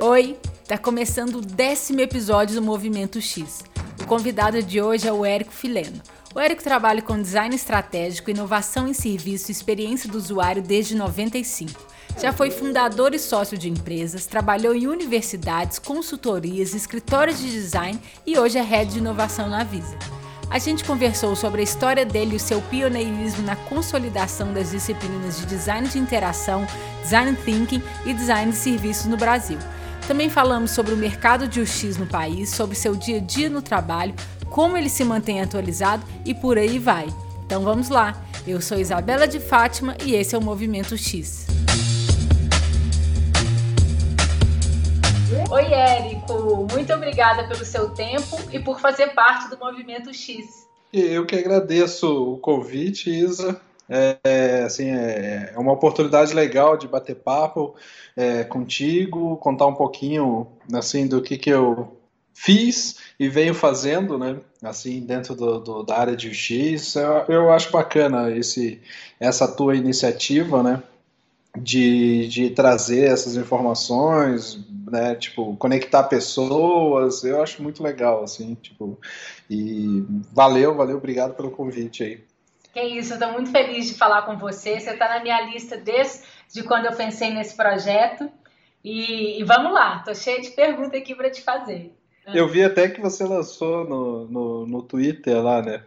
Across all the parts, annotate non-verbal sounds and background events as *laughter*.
Oi, tá começando o décimo episódio do Movimento X. O convidado de hoje é o Érico Fileno. O Érico trabalha com design estratégico, inovação em serviço e experiência do usuário desde 95. Já foi fundador e sócio de empresas, trabalhou em universidades, consultorias, escritórios de design e hoje é head de inovação na Visa. A gente conversou sobre a história dele e o seu pioneirismo na consolidação das disciplinas de design de interação, design thinking e design de serviços no Brasil. Também falamos sobre o mercado de UX no país, sobre seu dia a dia no trabalho, como ele se mantém atualizado e por aí vai. Então vamos lá. Eu sou Isabela de Fátima e esse é o Movimento X. Oi, Érico. Muito obrigada pelo seu tempo e por fazer parte do Movimento X. Eu que agradeço o convite, Isa. É, assim, é, é uma oportunidade legal de bater papo é, contigo, contar um pouquinho assim do que, que eu fiz e venho fazendo, né? Assim, dentro do, do da área de UX. Eu, eu acho bacana esse, essa tua iniciativa, né? De, de trazer essas informações, né? Tipo, conectar pessoas. Eu acho muito legal, assim, tipo. E valeu, valeu, obrigado pelo convite aí. Que isso, eu estou muito feliz de falar com você. Você está na minha lista desde quando eu pensei nesse projeto. E, e vamos lá, estou cheia de perguntas aqui para te fazer. Eu vi até que você lançou no, no, no Twitter lá, né?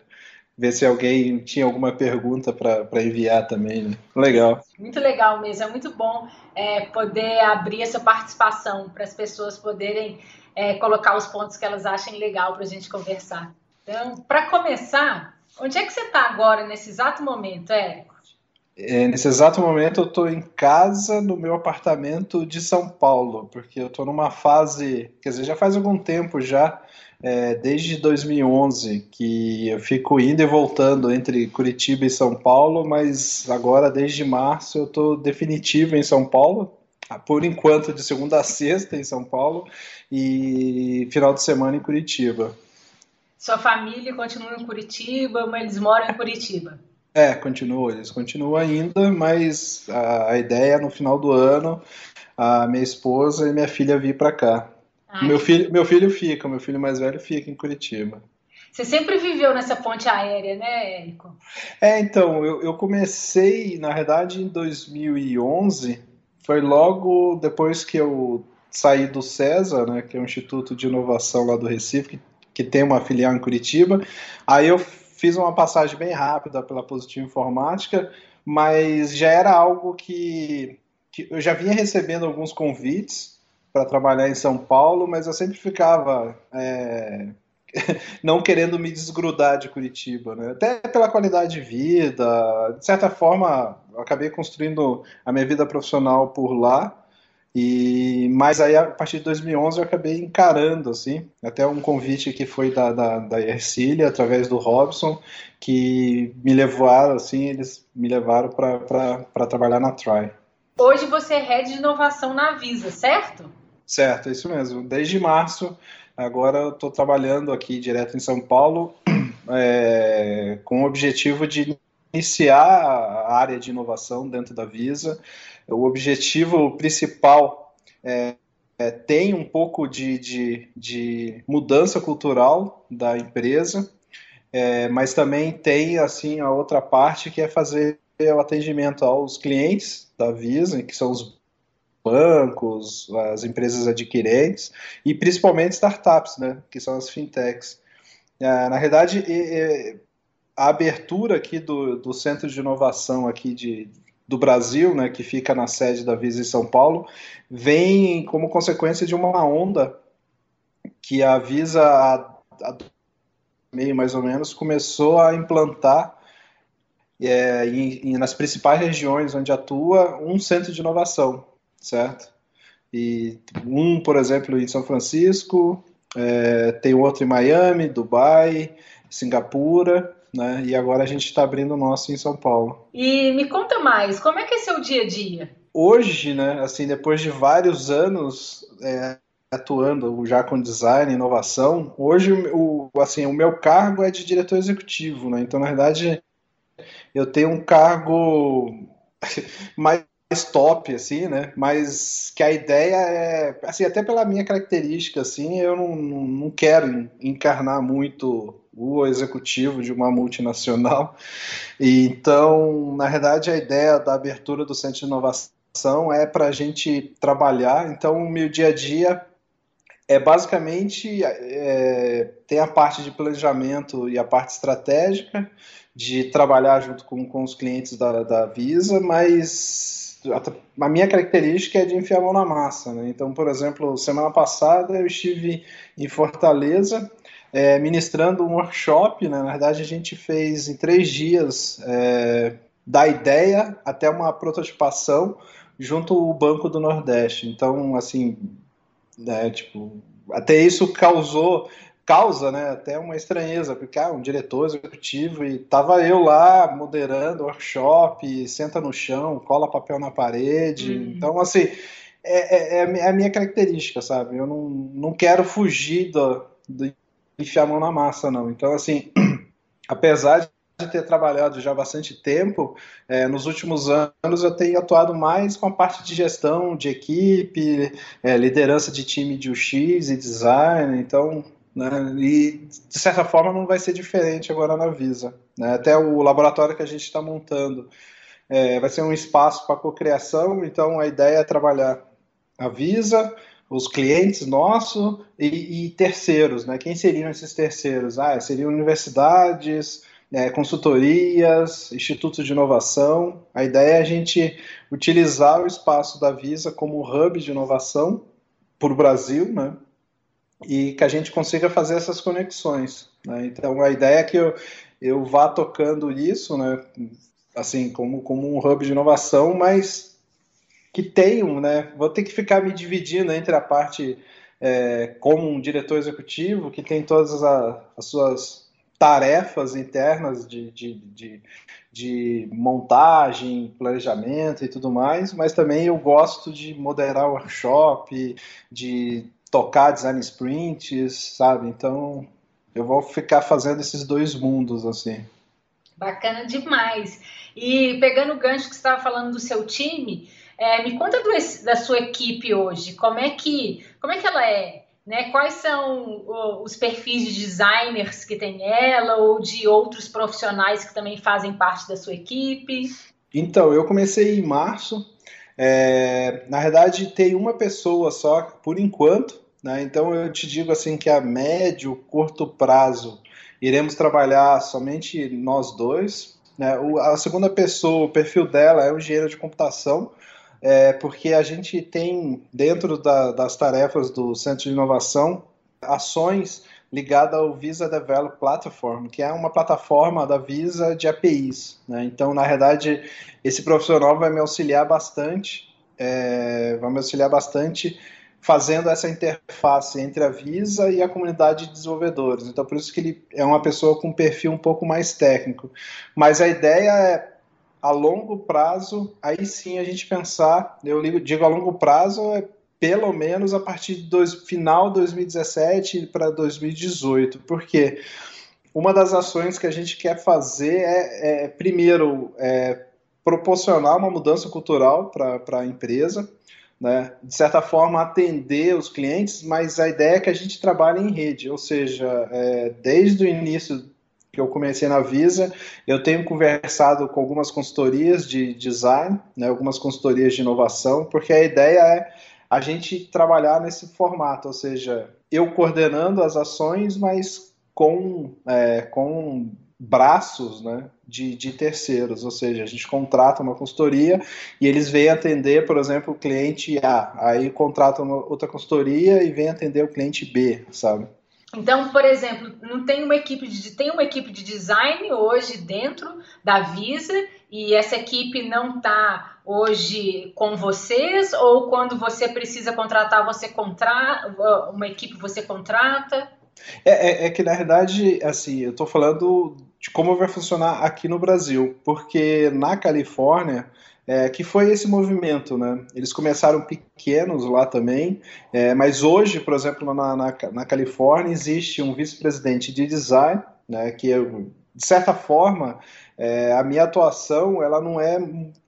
Ver se alguém tinha alguma pergunta para enviar também, né? Legal. Muito legal mesmo, é muito bom é, poder abrir essa participação para as pessoas poderem é, colocar os pontos que elas achem legal para a gente conversar. Então, para começar, Onde é que você está agora, nesse exato momento, Érico? É, nesse exato momento eu estou em casa, no meu apartamento de São Paulo, porque eu estou numa fase, quer dizer, já faz algum tempo já, é, desde 2011, que eu fico indo e voltando entre Curitiba e São Paulo, mas agora, desde março, eu estou definitivo em São Paulo, por enquanto de segunda a sexta em São Paulo, e final de semana em Curitiba. Sua família continua em Curitiba, mas eles moram em Curitiba? É, continua, eles continuam ainda, mas a, a ideia é no final do ano a minha esposa e minha filha vir para cá. Ai, meu filho, meu filho fica, meu filho mais velho fica em Curitiba. Você sempre viveu nessa ponte aérea, né, Érico? É, então, eu, eu comecei, na verdade, em 2011, foi logo depois que eu saí do CESA, né, que é o Instituto de Inovação lá do Recife, que que tem uma filial em Curitiba. Aí eu fiz uma passagem bem rápida pela Positivo Informática, mas já era algo que, que eu já vinha recebendo alguns convites para trabalhar em São Paulo, mas eu sempre ficava é, *laughs* não querendo me desgrudar de Curitiba, né? Até pela qualidade de vida, de certa forma, acabei construindo a minha vida profissional por lá. E, mas aí, a partir de 2011, eu acabei encarando, assim, até um convite que foi da, da, da Ercília, através do Robson, que me levaram, assim, eles me levaram para trabalhar na Try. Hoje você é head de inovação na Visa, certo? Certo, é isso mesmo. Desde março, agora eu estou trabalhando aqui direto em São Paulo, *clears throat* é, com o objetivo de iniciar a área de inovação dentro da Visa, o objetivo principal é, é, tem um pouco de, de, de, mudança cultural da empresa, é, mas também tem assim a outra parte que é fazer o atendimento aos clientes da Visa, que são os bancos, as empresas adquirentes e principalmente startups, né, que são as fintechs. É, na verdade, a abertura aqui do, do centro de inovação aqui de, do Brasil, né, que fica na sede da Visa em São Paulo, vem como consequência de uma onda que a Visa, há, meio mais ou menos, começou a implantar é, em, em, nas principais regiões onde atua um centro de inovação, certo? E um, por exemplo, em São Francisco, é, tem outro em Miami, Dubai, Singapura, né? E agora a gente está abrindo o nosso em São Paulo. E me conta mais, como é que é seu dia a dia? Hoje, né, assim, depois de vários anos é, atuando já com design e inovação, hoje o, assim, o meu cargo é de diretor executivo, né? Então, na verdade, eu tenho um cargo *laughs* mais top, assim, né? Mas que a ideia é, assim, até pela minha característica, assim, eu não, não quero encarnar muito o executivo de uma multinacional. E, então, na verdade, a ideia da abertura do Centro de Inovação é para a gente trabalhar. Então, o meu dia a dia é basicamente é, tem a parte de planejamento e a parte estratégica de trabalhar junto com, com os clientes da, da Visa, mas a, minha característica é de enfiar a mão na massa. Né? Então, por exemplo, semana passada eu estive em Fortaleza é, ministrando um workshop. Né? Na verdade, a gente fez em três dias é, da ideia até uma prototipação junto ao Banco do Nordeste. Então, assim, né, tipo, até isso causou causa né, até uma estranheza, porque ah, um diretor executivo e tava eu lá moderando workshop, senta no chão, cola papel na parede. Uhum. Então, assim, é, é, é, é, a minha característica, sabe? Eu não, não quero fugir do, do enfiar a mão na massa, não. Então, assim, *clears throat* apesar de ter trabalhado já bastante tempo, é, nos últimos anos eu tenho atuado mais com a parte de gestão de equipe, é, liderança de time de UX e design, então né? E, de certa forma, não vai ser diferente agora na Visa. Né? Até o laboratório que a gente está montando é, vai ser um espaço para cocriação, então a ideia é trabalhar a Visa, os clientes nossos e, e, terceiros. Né? Quem seriam esses terceiros? Ah, seriam universidades, é, consultorias, institutos de inovação. A ideia é a gente utilizar o espaço da Visa como hub de inovação para o Brasil, né? E que a gente consiga fazer essas conexões. Né? Então a ideia é que eu, eu vá tocando isso, né? assim, como, como um hub de inovação, mas que tenham, né? Vou ter que ficar me dividindo entre a parte é, como um diretor executivo, que tem todas as suas tarefas internas de, de, de, de, montagem, planejamento e tudo mais, mas também eu gosto de moderar workshop, de tocar design sprints, sabe? Então eu vou ficar fazendo esses dois mundos assim. Bacana demais. E pegando o gancho que você estava falando do seu time, é, me conta do, da sua equipe hoje. Como é que como é que ela é? Né? Quais são os perfis de designers que tem ela ou de outros profissionais que também fazem parte da sua equipe? Então, eu comecei em março. É, na verdade, tem uma pessoa só por enquanto né? Então eu te digo assim que a médio, curto prazo iremos trabalhar somente nós dois. Né? O, a segunda pessoa, o perfil dela é o engenheiro de computação, é, porque a gente tem dentro da, das tarefas do Centro de Inovação ações ligadas ao Visa Develop Platform, que é uma plataforma da Visa de APIs. Né? Então, na verdade, esse profissional vai me auxiliar bastante, é, vai me auxiliar bastante fazendo essa interface entre a Visa e a comunidade de desenvolvedores. Então, por isso que ele é uma pessoa com um perfil um pouco mais técnico. Mas a ideia é, a longo prazo, aí sim a gente pensar, eu digo a longo prazo, é pelo menos a partir de final de 2017 para 2018. Por quê? Uma das ações que a gente quer fazer é, é primeiro, é, proporcionar uma mudança cultural para a empresa, né, de certa forma, atender os clientes, mas a ideia é que a gente trabalhe em rede, ou seja, é, desde o início que eu comecei na Visa, eu tenho conversado com algumas consultorias de design, né, algumas consultorias de inovação, porque a ideia é a gente trabalhar nesse formato, ou seja, eu coordenando as ações, mas com, é, com braços né, de, de, terceiros, ou seja, a gente contrata uma consultoria e eles vêm atender, por exemplo, o cliente A, aí contrata outra consultoria e vem atender o cliente B, sabe? Então, por exemplo, não tem uma equipe de tem uma equipe de design hoje dentro da Visa e essa equipe não está hoje com vocês ou quando você precisa contratar você contrata uma equipe você contrata? É, é, é, que na verdade, assim, eu estou falando de como vai funcionar aqui no Brasil, porque na Califórnia, é, que foi esse movimento, né? Eles começaram pequenos lá também, é, mas hoje, por exemplo, na, na, na Califórnia existe um vice-presidente de design, né? Que de certa forma é, a minha atuação ela não é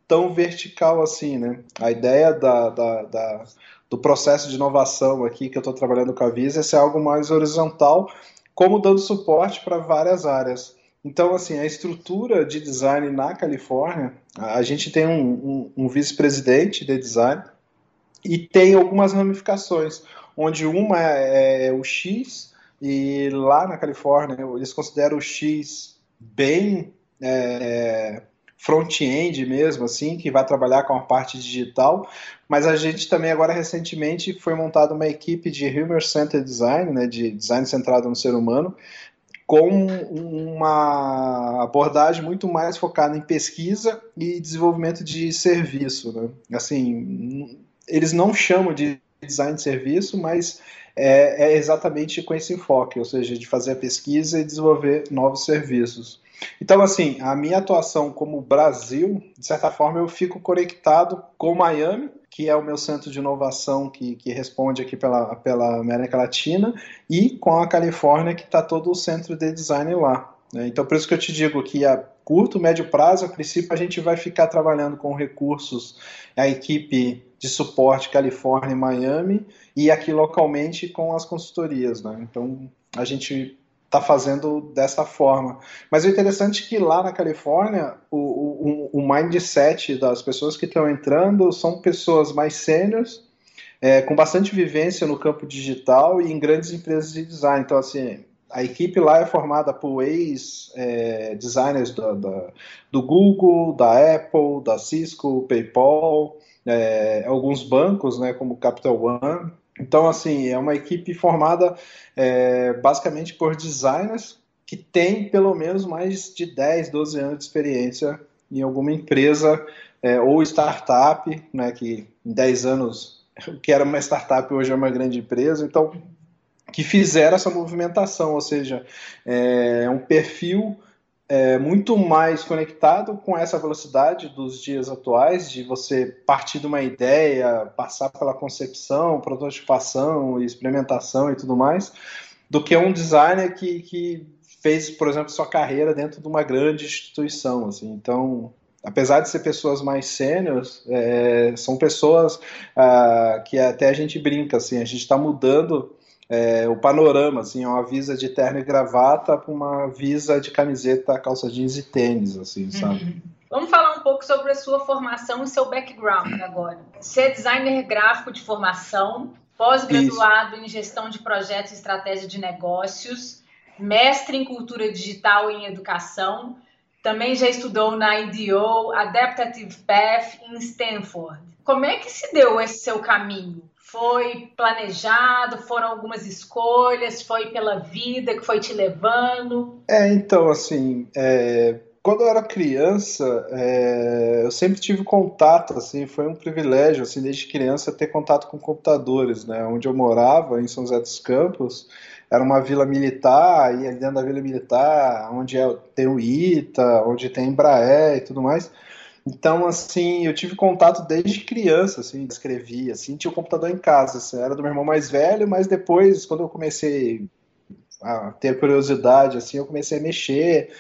tão vertical assim, né? A ideia da, da, da do processo de inovação aqui que eu estou trabalhando com a Visa é ser algo mais horizontal, como dando suporte para várias áreas. Então, assim, a estrutura de design na Califórnia, a gente tem um, um, um vice-presidente de design e tem algumas ramificações, onde uma é, é o X, e lá na Califórnia eles consideram o X bem é, front-end mesmo, assim, que vai trabalhar com a parte digital, mas a gente também agora recentemente foi montada uma equipe de Human Centered Design, né, de design centrado no ser humano, com uma abordagem muito mais focada em pesquisa e desenvolvimento de serviço, né? Assim, eles não chamam de design de serviço, mas é, é exatamente com esse enfoque, ou seja, de fazer a pesquisa e desenvolver novos serviços. Então, assim, a minha atuação como Brasil, de certa forma, eu fico conectado com Miami, que é o meu centro de inovação que, que responde aqui pela, pela América Latina, e com a Califórnia, que está todo o centro de design lá. Né? Então, por isso que eu te digo que a curto, médio prazo, a princípio, a gente vai ficar trabalhando com recursos, a equipe de suporte Califórnia e Miami, e aqui localmente com as consultorias. Né? Então, a gente está fazendo dessa forma. Mas o interessante é que lá na Califórnia, o, o, o mindset das pessoas que estão entrando são pessoas mais sêniores, é, com bastante vivência no campo digital e em grandes empresas de design. Então, assim, a equipe lá é formada por ex-designers é, do, do, Google, da Apple, da Cisco, PayPal, é, alguns bancos, né, como Capital One, então, assim, é uma equipe formada é, basicamente por designers que têm pelo menos mais de 10, 12 anos de experiência em alguma empresa é, ou startup, né, que em 10 anos, que era uma startup hoje é uma grande empresa, então, que fizeram essa movimentação, ou seja, é um perfil é, muito mais conectado com essa velocidade dos dias atuais, de você partir de uma ideia, passar pela concepção, prototipação, experimentação e tudo mais, do que um designer que, que fez, por exemplo, sua carreira dentro de uma grande instituição. Assim. Então, apesar de ser pessoas mais sêniores, é, são pessoas ah, que até a gente brinca, assim, a gente está mudando é, o panorama, assim, é uma visa de terno e gravata para uma visa de camiseta, calça jeans e tênis, assim, sabe? Uhum. Vamos falar um pouco sobre a sua formação e seu background agora. Você é designer gráfico de formação, pós-graduado em gestão de projetos e estratégia de negócios, mestre em cultura digital e em educação, também já estudou na IDEO, Adaptative Path em Stanford. Como é que se deu esse seu caminho? Foi planejado? Foram algumas escolhas? Foi pela vida que foi te levando? É, então, assim, é, quando eu era criança, é, eu sempre tive contato, assim, foi um privilégio, assim, desde criança ter contato com computadores, né? Onde eu morava, em São José dos Campos, era uma vila militar, e ali dentro da vila militar, onde é, tem o ITA, onde tem Embraer e tudo mais, então, assim, eu tive contato desde criança, assim, escrevia, assim, tinha o um computador em casa, assim, era do meu irmão mais velho, mas depois, quando eu comecei a ter curiosidade, assim, eu comecei a mexer,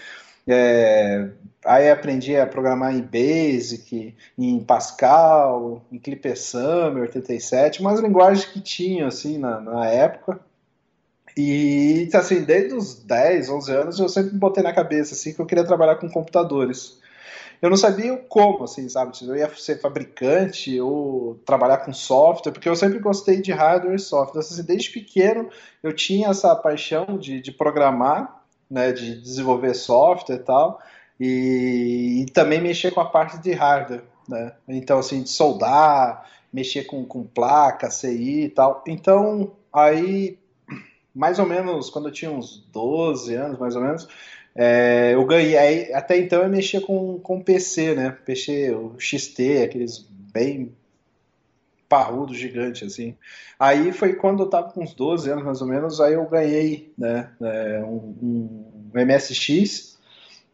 é, aí aprendi a programar em Basic, em Pascal, em ClipperSummer 87, umas linguagens que tinha, assim, na, na época, e, assim, desde os 10, 11 anos, eu sempre botei na cabeça, assim, que eu queria trabalhar com computadores eu não sabia como, assim, sabe? Se eu ia ser fabricante ou trabalhar com software, porque eu sempre gostei de hardware e software. Assim, desde pequeno eu tinha essa paixão de, de programar, né, de desenvolver software e tal, e, e também mexer com a parte de hardware, né? Então, assim, de soldar, mexer com, com placa, CI e tal. Então, aí, mais ou menos, quando eu tinha uns 12 anos, mais ou menos, é, eu ganhei, até então eu mexia com, com PC, né? PC, o XT, aqueles bem parrudo, gigante, assim. Aí foi quando eu tava com uns 12 anos, mais ou menos, aí eu ganhei, né, é, um, um MSX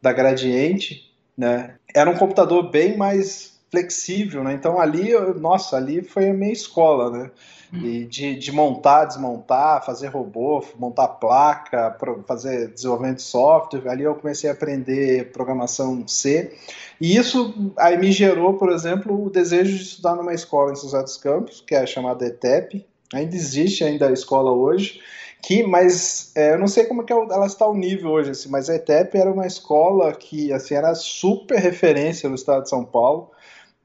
da Gradiente, né? Era um computador bem mais flexível, né? Então ali, nossa, ali foi a minha escola, né? E de, de montar, desmontar, fazer robô, montar placa, fazer desenvolvimento de software. Ali eu comecei a aprender programação C. E isso aí me gerou, por exemplo, o desejo de estudar numa escola em São José dos Campos, que é chamada ETEP. Ainda existe ainda a escola hoje que, mas é, eu não sei como que é ela está o nível hoje, assim, mas a ETEP era uma escola que assim era super referência no estado de São Paulo,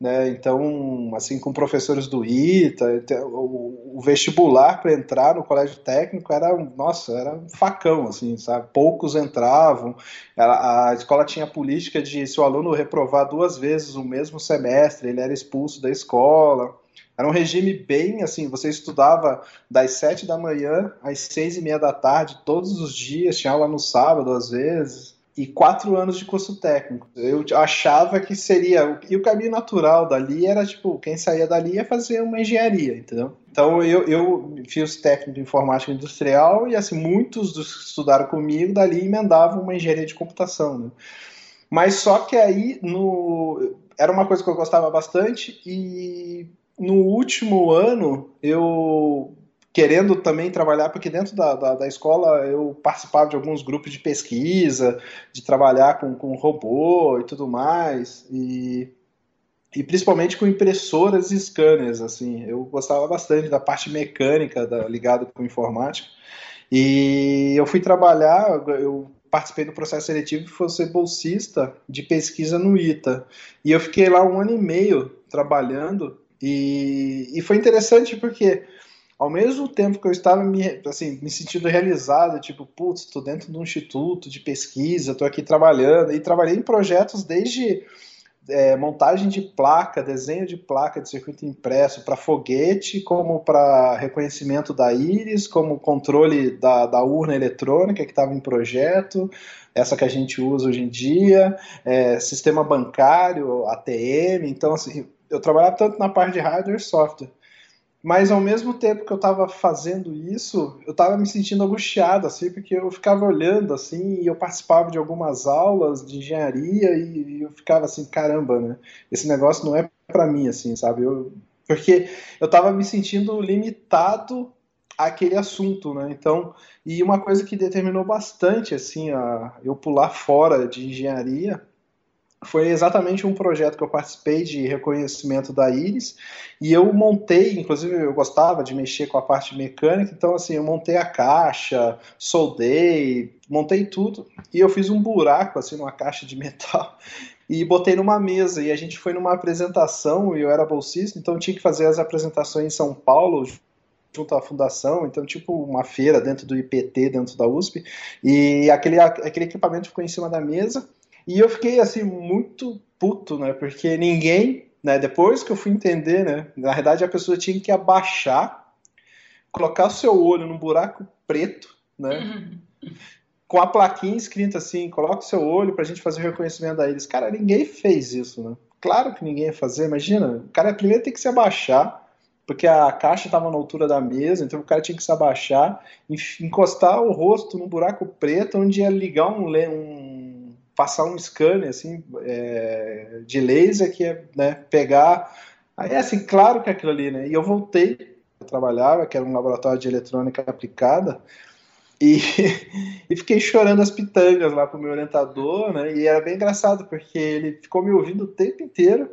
né? Então, assim, com professores do ITA, o, vestibular para entrar no colégio técnico era, nossa, era um facão, assim, sabe? Poucos entravam. a escola tinha política de se o aluno reprovar duas vezes o mesmo semestre, ele era expulso da escola. Era um regime bem assim, você estudava das sete da manhã às seis e meia da tarde, todos os dias, tinha aula no sábado às vezes, e quatro anos de curso técnico. Eu achava que seria. E o caminho natural dali era, tipo, quem saía dali ia fazer uma engenharia, entendeu? Então eu, eu fiz técnico de informática industrial e, assim, muitos dos que estudaram comigo dali emendavam uma engenharia de computação, né? Mas só que aí no, era uma coisa que eu gostava bastante e no último ano, eu querendo também trabalhar, porque dentro da, da, da, escola eu participava de alguns grupos de pesquisa, de trabalhar com, com robô e tudo mais, e, e principalmente com impressoras e scanners, assim, eu gostava bastante da parte mecânica da, ligada com informática, e eu fui trabalhar, eu participei do processo seletivo e fui ser bolsista de pesquisa no ITA, e eu fiquei lá um ano e meio trabalhando e, e foi interessante porque ao mesmo tempo que eu estava me, assim, me sentindo realizado, tipo, putz, estou dentro de um instituto de pesquisa, estou aqui trabalhando, e trabalhei em projetos desde é, montagem de placa, desenho de placa de circuito impresso para foguete, como para reconhecimento da íris, como controle da, da urna eletrônica que estava em projeto, essa que a gente usa hoje em dia, é, sistema bancário, ATM, então assim, eu trabalhava tanto na parte de hardware e software. Mas ao mesmo tempo que eu estava fazendo isso, eu estava me sentindo angustiado, assim, porque eu ficava olhando, assim, e eu participava de algumas aulas de engenharia e, eu ficava assim, caramba, né? Esse negócio não é para mim, assim, sabe? Eu, porque eu estava me sentindo limitado àquele assunto, né? Então, e uma coisa que determinou bastante, assim, a eu pular fora de engenharia foi exatamente um projeto que eu participei de reconhecimento da íris e eu montei, inclusive eu gostava de mexer com a parte mecânica, então assim, eu montei a caixa, soldei, montei tudo. E eu fiz um buraco assim numa caixa de *laughs* metal. E botei numa mesa. E a gente foi numa apresentação e eu era bolsista, então tinha que fazer as apresentações em São Paulo junto à fundação, então tipo uma feira dentro do IPT, dentro da USP, e aquele, aquele equipamento ficou em cima da mesa e eu fiquei assim muito puto, né? Porque ninguém, né? Depois que eu fui entender, né? Na verdade a pessoa tinha que abaixar, colocar o seu olho num buraco preto, né? Com a plaquinha escrita assim, coloca o seu olho pra gente fazer o reconhecimento da íris. Cara, ninguém fez isso, né? Claro que ninguém ia fazer, imagina. O cara primeiro tem que se abaixar, porque a caixa estava na altura da mesa, então o cara tinha que se abaixar, encostar o rosto num buraco preto, onde ia ligar um, um passar um scanner assim é, de laser que é né, pegar. Aí assim claro que é aquilo ali né e eu voltei eu trabalhava que era um laboratório de eletrônica aplicada e, *laughs* e fiquei chorando as pitangas lá pro meu orientador né e era bem engraçado porque ele ficou me ouvindo o tempo inteiro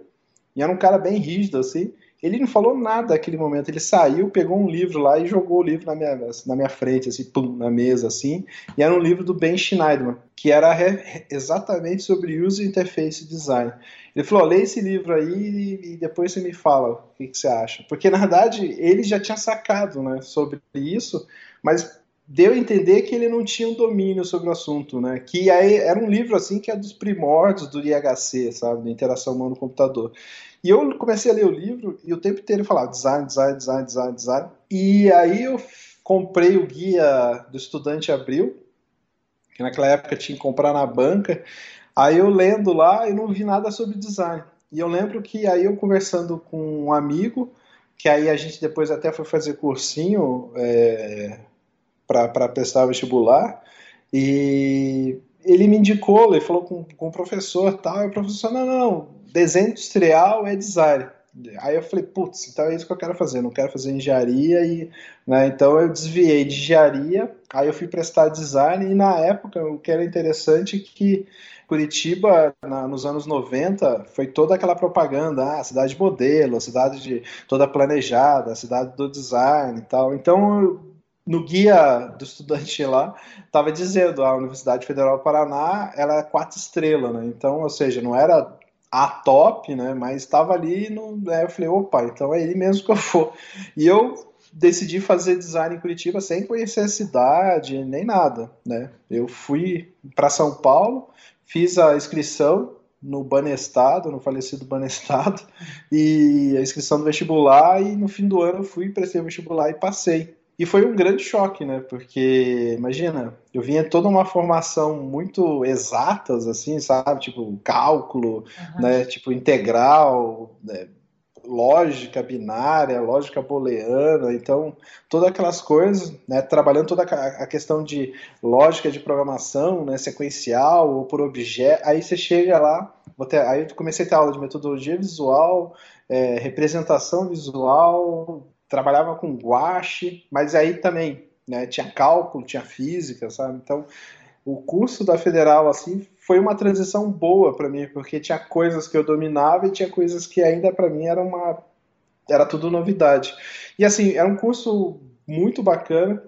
e era um cara bem rígido assim ele não falou nada naquele momento. Ele saiu, pegou um livro lá e jogou o livro na minha, na minha frente, assim, pum, na mesa, assim. E era um livro do Ben Schneiderman, que era exatamente sobre User Interface Design. Ele falou: lê esse livro aí e depois você me fala o que, que você acha. Porque, na verdade, ele já tinha sacado né, sobre isso, mas deu a entender que ele não tinha um domínio sobre o assunto, né? Que aí era um livro assim que é dos primórdios do IHC, sabe, da interação humano-computador. E eu comecei a ler o livro e o tempo inteiro falava design, design, design, design, design. E aí eu comprei o guia do Estudante Abril, que naquela época tinha que comprar na banca. Aí eu lendo lá e não vi nada sobre design. E eu lembro que aí eu conversando com um amigo, que aí a gente depois até foi fazer cursinho é, para prestar vestibular, e ele me indicou, ele falou com, com o professor tal, e o professor, não, não, desenho industrial é design. Aí eu falei, putz, então é isso que eu quero fazer, eu não quero fazer engenharia e, né, então eu desviei de engenharia, aí eu fui prestar design e na época o que era interessante é que Curitiba, na, nos anos 90, foi toda aquela propaganda, ah, cidade modelo, cidade de, toda planejada, cidade do design e tal. Então, no guia do estudante lá, estava dizendo a Universidade Federal do Paraná, ela é quatro estrelas, né? Então, ou seja, não era a top, né? Mas estava ali, no, né, eu falei, opa, então é ele mesmo que eu vou. E eu decidi fazer design em Curitiba sem conhecer a cidade, nem nada, né? Eu fui para São Paulo, fiz a inscrição no Banestado, no falecido Banestado, *laughs* e a inscrição do vestibular, e no fim do ano eu fui, prestei o vestibular e passei. E foi um grande choque, né? Porque, imagina, eu vinha toda uma formação muito exatas, assim, sabe? Tipo, cálculo, uhum. né? Tipo, integral, né? lógica binária, lógica booleana, então todas aquelas coisas, né, trabalhando toda a questão de lógica de programação, né, sequencial ou por objeto, aí você chega lá, ter, aí eu comecei a ter aula de metodologia visual, é, representação visual, trabalhava com guache, mas aí também né, tinha cálculo, tinha física, sabe? Então, o curso da Federal, assim, foi uma transição boa para mim, porque tinha coisas que eu dominava e tinha coisas que ainda para mim era uma era tudo novidade. E assim, era um curso muito bacana,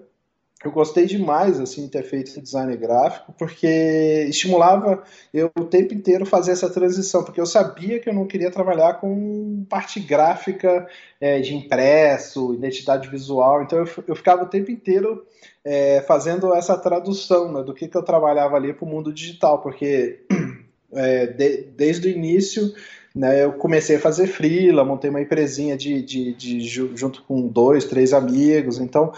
eu gostei demais assim de ter feito design gráfico porque estimulava eu o tempo inteiro fazer essa transição porque eu sabia que eu não queria trabalhar com parte gráfica é, de impresso identidade visual. Então eu, eu ficava o tempo inteiro é, fazendo essa tradução né, do que, que eu trabalhava ali para o mundo digital porque *clears throat* é, de, desde o início né, eu comecei a fazer freela, montei uma empresinha de, de, de, junto com dois, três amigos, então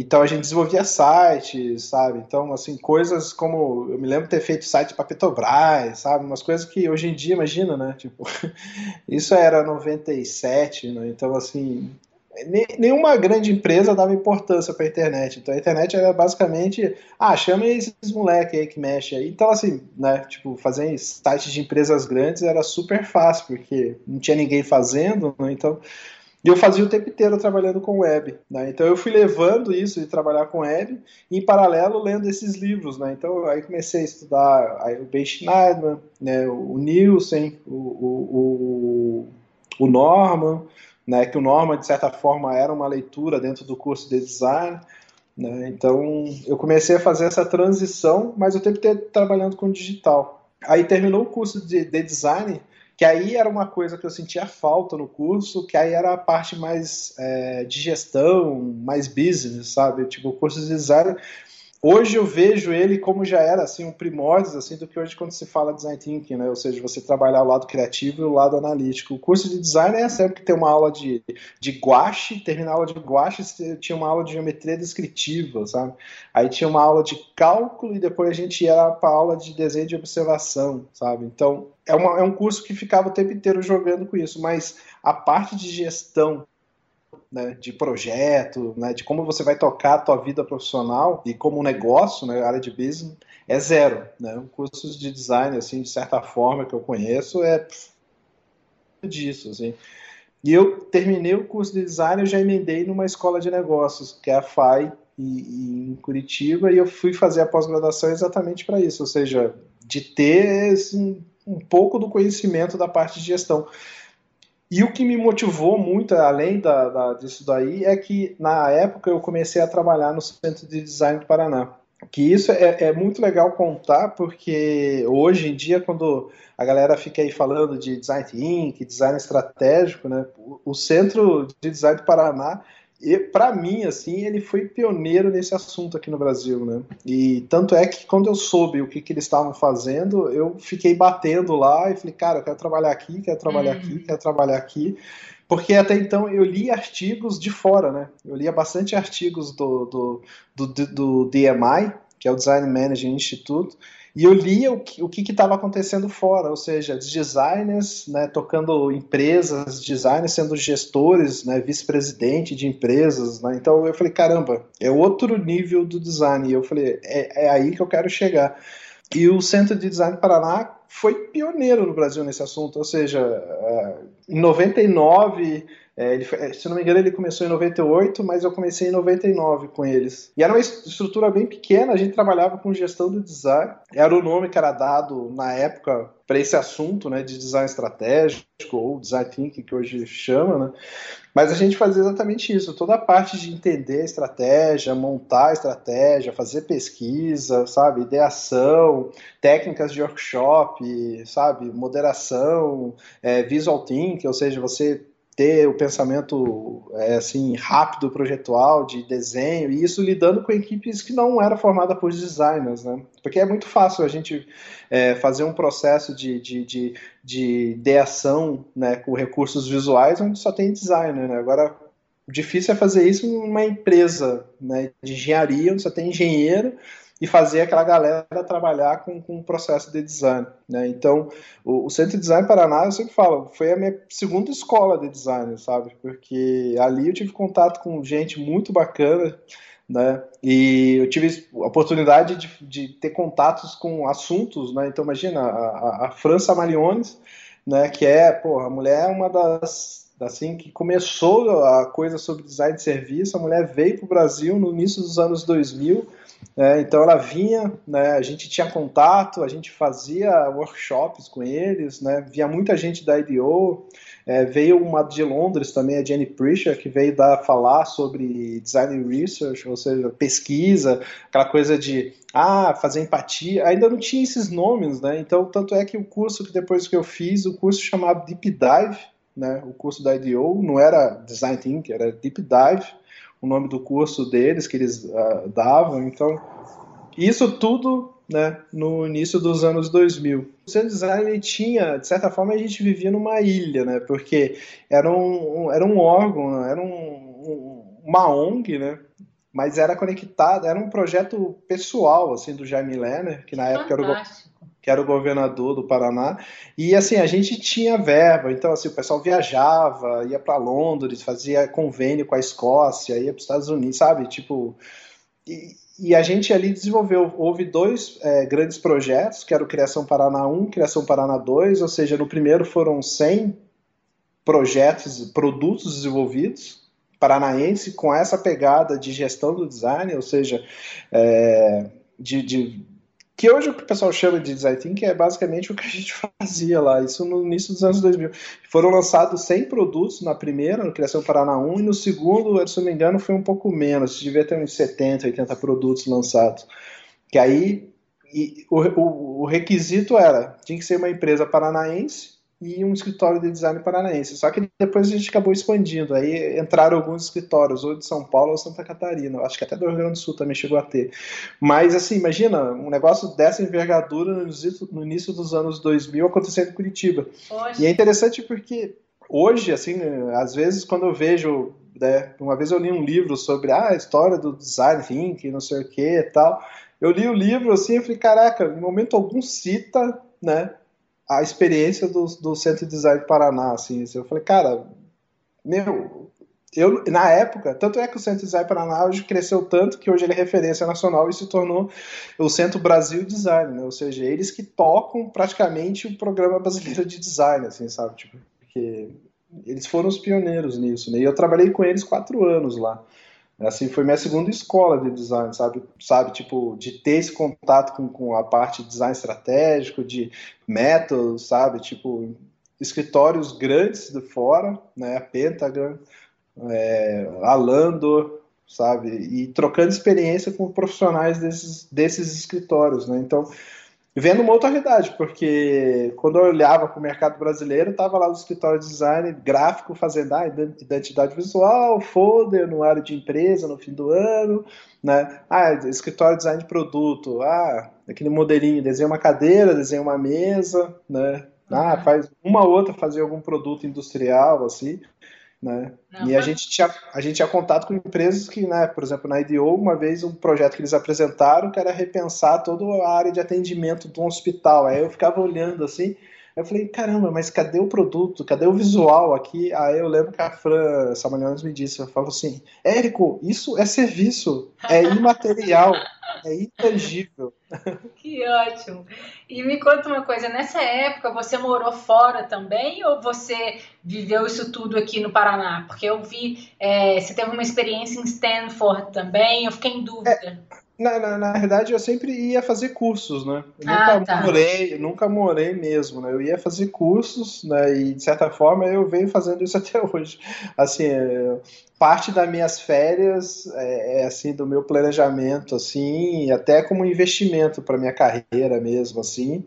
então a gente desenvolvia sites, sabe? Então, assim, coisas como. Eu me lembro ter feito site para Petrobras, sabe? Umas coisas que hoje em dia, imagina, né? Tipo, *laughs* isso era 97, né? Então, assim. Nenhuma grande empresa dava importância para a internet. Então a internet era basicamente, ah, chama esses moleques aí que mexe aí. Então, assim, né? Tipo, fazer sites de empresas grandes era super fácil, porque não tinha ninguém fazendo, né? Então e eu fazia o tempo inteiro trabalhando com web. Né? Então eu fui levando isso de trabalhar com web e em paralelo lendo esses livros. Né? Então aí comecei a estudar aí, o Ben Schneider, né? o Nielsen, o, o, o, o Norman, né? que o Norman de certa forma era uma leitura dentro do curso de design. Né? Então eu comecei a fazer essa transição, mas o tempo inteiro trabalhando com digital. Aí terminou o curso de, de design, que aí era uma coisa que eu sentia falta no curso, que aí era a parte mais é, de gestão, mais business, sabe? Tipo, o curso de design Hoje eu vejo ele como já era assim um primórdios assim do que hoje quando se fala design thinking, né? Ou seja, você trabalhar o lado criativo e o lado analítico. O curso de design é sempre que tem uma aula de, de guache, terminar a aula de guache, tinha uma aula de geometria descritiva, sabe? Aí tinha uma aula de cálculo e depois a gente ia para aula de desenho de observação, sabe? Então é, uma, é um curso que ficava o tempo inteiro jogando com isso, mas a parte de gestão né, de projeto, né, de como você vai tocar a tua vida profissional e como negócio, né, área de business, é zero. Né? Cursos de design, assim, de certa forma que eu conheço, é disso, assim. E eu terminei o curso de design, eu já emendei numa escola de negócios, que é a FAI, em Curitiba, e eu fui fazer a pós-graduação exatamente para isso, ou seja, de ter assim, um pouco do conhecimento da parte de gestão. E o que me motivou muito, além da, da, disso daí, é que na época eu comecei a trabalhar no Centro de Design do Paraná. Que isso é, é muito legal contar, porque hoje em dia, quando a galera fica aí falando de design thinking, design estratégico, né, o Centro de Design do Paraná e para mim, assim, ele foi pioneiro nesse assunto aqui no Brasil, né? E tanto é que quando eu soube o que, que eles estavam fazendo, eu fiquei batendo lá e falei, cara, eu quero trabalhar aqui, quero trabalhar aqui, uhum. quero trabalhar aqui. Porque até então eu li artigos de fora, né? Eu lia bastante artigos do, do, do, do DMI, que é o Design Management Institute, e eu lia o que o estava acontecendo fora, ou seja, designers né, tocando empresas, designers sendo gestores, né, vice-presidente de empresas. Né, então eu falei, caramba, é outro nível do design. E eu falei, é, é aí que eu quero chegar. E o Centro de Design Paraná foi pioneiro no Brasil nesse assunto, ou seja, é, em 99 é, ele, se não me engano, ele começou em 98, mas eu comecei em 99 com eles. E era uma estrutura bem pequena, a gente trabalhava com gestão do design. Era o nome que era dado na época para esse assunto né, de design estratégico, ou design thinking, que hoje chama, né? Mas a gente fazia exatamente isso, toda a parte de entender a estratégia, montar a estratégia, fazer pesquisa, sabe, ideação, técnicas de workshop, sabe, moderação, é, visual thinking, ou seja, você ter o pensamento é, assim rápido, projetual, de desenho, e isso lidando com equipes que não era formada por designers, né? Porque é muito fácil a gente é, fazer um processo de, de, de, de ideação né, com recursos visuais onde só tem designer, né? Agora, o difícil é fazer isso numa empresa né, de engenharia, onde só tem engenheiro, e fazer aquela galera trabalhar com, com o processo de design. Né? Então, o, o, Centro de Design Paraná, eu sempre falo, foi a minha segunda escola de design, sabe? Porque ali eu tive contato com gente muito bacana, né? E eu tive a oportunidade de, de ter contatos com assuntos, né? Então, imagina, a, a França Mariones, né? Que é, pô, a mulher é uma das assim que começou a coisa sobre design de serviço, a mulher veio para o Brasil no início dos anos 2000, é, então ela vinha, né, a gente tinha contato, a gente fazia workshops com eles, né, via muita gente da IDO, é, veio uma de Londres também, a Jenny Prisher, que veio dar, falar sobre design research, ou seja, pesquisa, aquela coisa de ah, fazer empatia, ainda não tinha esses nomes, né? Então, tanto é que o curso que depois que eu fiz, o curso chamado Deep Dive, né? O curso da IDO não era Design Thinking, era Deep Dive, o nome do curso deles que eles uh, davam. Então, isso tudo né, no início dos anos 2000. O Centro Design tinha, de certa forma, a gente vivia numa ilha, né, porque era um, um era um órgão, era um, um, uma ONG, né, mas era conectado, era um projeto pessoal, assim, do Jaime Lerner, que na época era o, que era o governador do Paraná, e assim, a gente tinha verba, então assim, o pessoal viajava, ia para Londres, fazia convênio com a Escócia, ia para os Estados Unidos, sabe, tipo, e, e, a gente ali desenvolveu, houve dois é, grandes projetos, que era o Criação Paraná 1, Criação Paraná 2, ou seja, no primeiro foram 100 projetos, produtos desenvolvidos, paranaense, com essa pegada de gestão do design, ou seja, é, de, de que hoje o pessoal chama de design thinking é basicamente o que a gente *laughs* fazia lá, isso no início dos anos 2000. Foram lançados 100 produtos na primeira, no Criação Paraná 1, e no segundo, se não me engano, foi um pouco menos, devia ter uns 70, 80 produtos lançados. Que aí e, o, o, o requisito era, tinha que ser uma empresa paranaense, e um escritório de design paranaense. Só que depois a gente acabou expandindo. Aí entraram alguns escritórios, ou de São Paulo ou Santa Catarina. Acho que até do Rio Grande do Sul também chegou a ter. Mas, assim, imagina um negócio dessa envergadura no início, dos anos 2000 acontecendo em Curitiba. E é interessante porque hoje, assim, às vezes quando eu vejo. Né, uma vez eu li um livro sobre ah, a história do design thinking, não sei o que e tal. Eu li o livro assim e falei, caraca, em momento algum cita né, a experiência do, do Centro de Design Paraná, assim, eu falei, cara, meu, eu, na época, tanto é que o Centro de Design Paraná hoje cresceu tanto que hoje ele é referência nacional e se tornou o Centro Brasil Design, né? ou seja, eles que tocam praticamente o programa brasileiro de design, assim, sabe, tipo, porque eles foram os pioneiros nisso, né? e eu trabalhei com eles quatro anos lá, assim foi minha segunda escola de design sabe? Sabe tipo de ter esse contato com, com a parte de design estratégico de métodos sabe? Tipo escritórios grandes de fora né? A Pentagon é, a sabe? E trocando experiência com profissionais desses desses escritórios né? Então vendo uma outra realidade, porque quando eu olhava para o mercado brasileiro, estava lá o escritório de design gráfico fazendo ah, identidade visual, folder no área de empresa no fim do ano, né? Ah, escritório de design de produto, ah, aquele modelinho, desenha uma cadeira, desenha uma mesa, né? Ah, uhum. faz uma ou outra fazer algum produto industrial, assim. Né? Não, e a gente, tinha, a gente tinha contato com empresas que, né, por exemplo, na IDO, uma vez um projeto que eles apresentaram que era repensar toda a área de atendimento de um hospital. Aí eu ficava olhando assim, Eu falei, caramba, mas cadê o produto? Cadê o visual aqui? Aí eu lembro que a Fran Samalhones me disse, falou assim, Érico, isso é serviço, é *laughs* imaterial, é intangível. *laughs* Que ótimo. E me conta uma coisa, nessa época você morou fora também ou você viveu isso tudo aqui no Paraná? Porque eu vi, é, você teve uma experiência em Stanford também, eu fiquei em dúvida. É. Na, na, na, verdade, eu sempre ia fazer cursos, né? Eu ah, nunca tá. morei, nunca morei mesmo, né? Eu ia fazer cursos, né? E de certa forma eu venho fazendo isso *laughs* até hoje. Assim, é, parte das minhas férias é, é assim do meu planejamento, assim, até como investimento para minha carreira mesmo, assim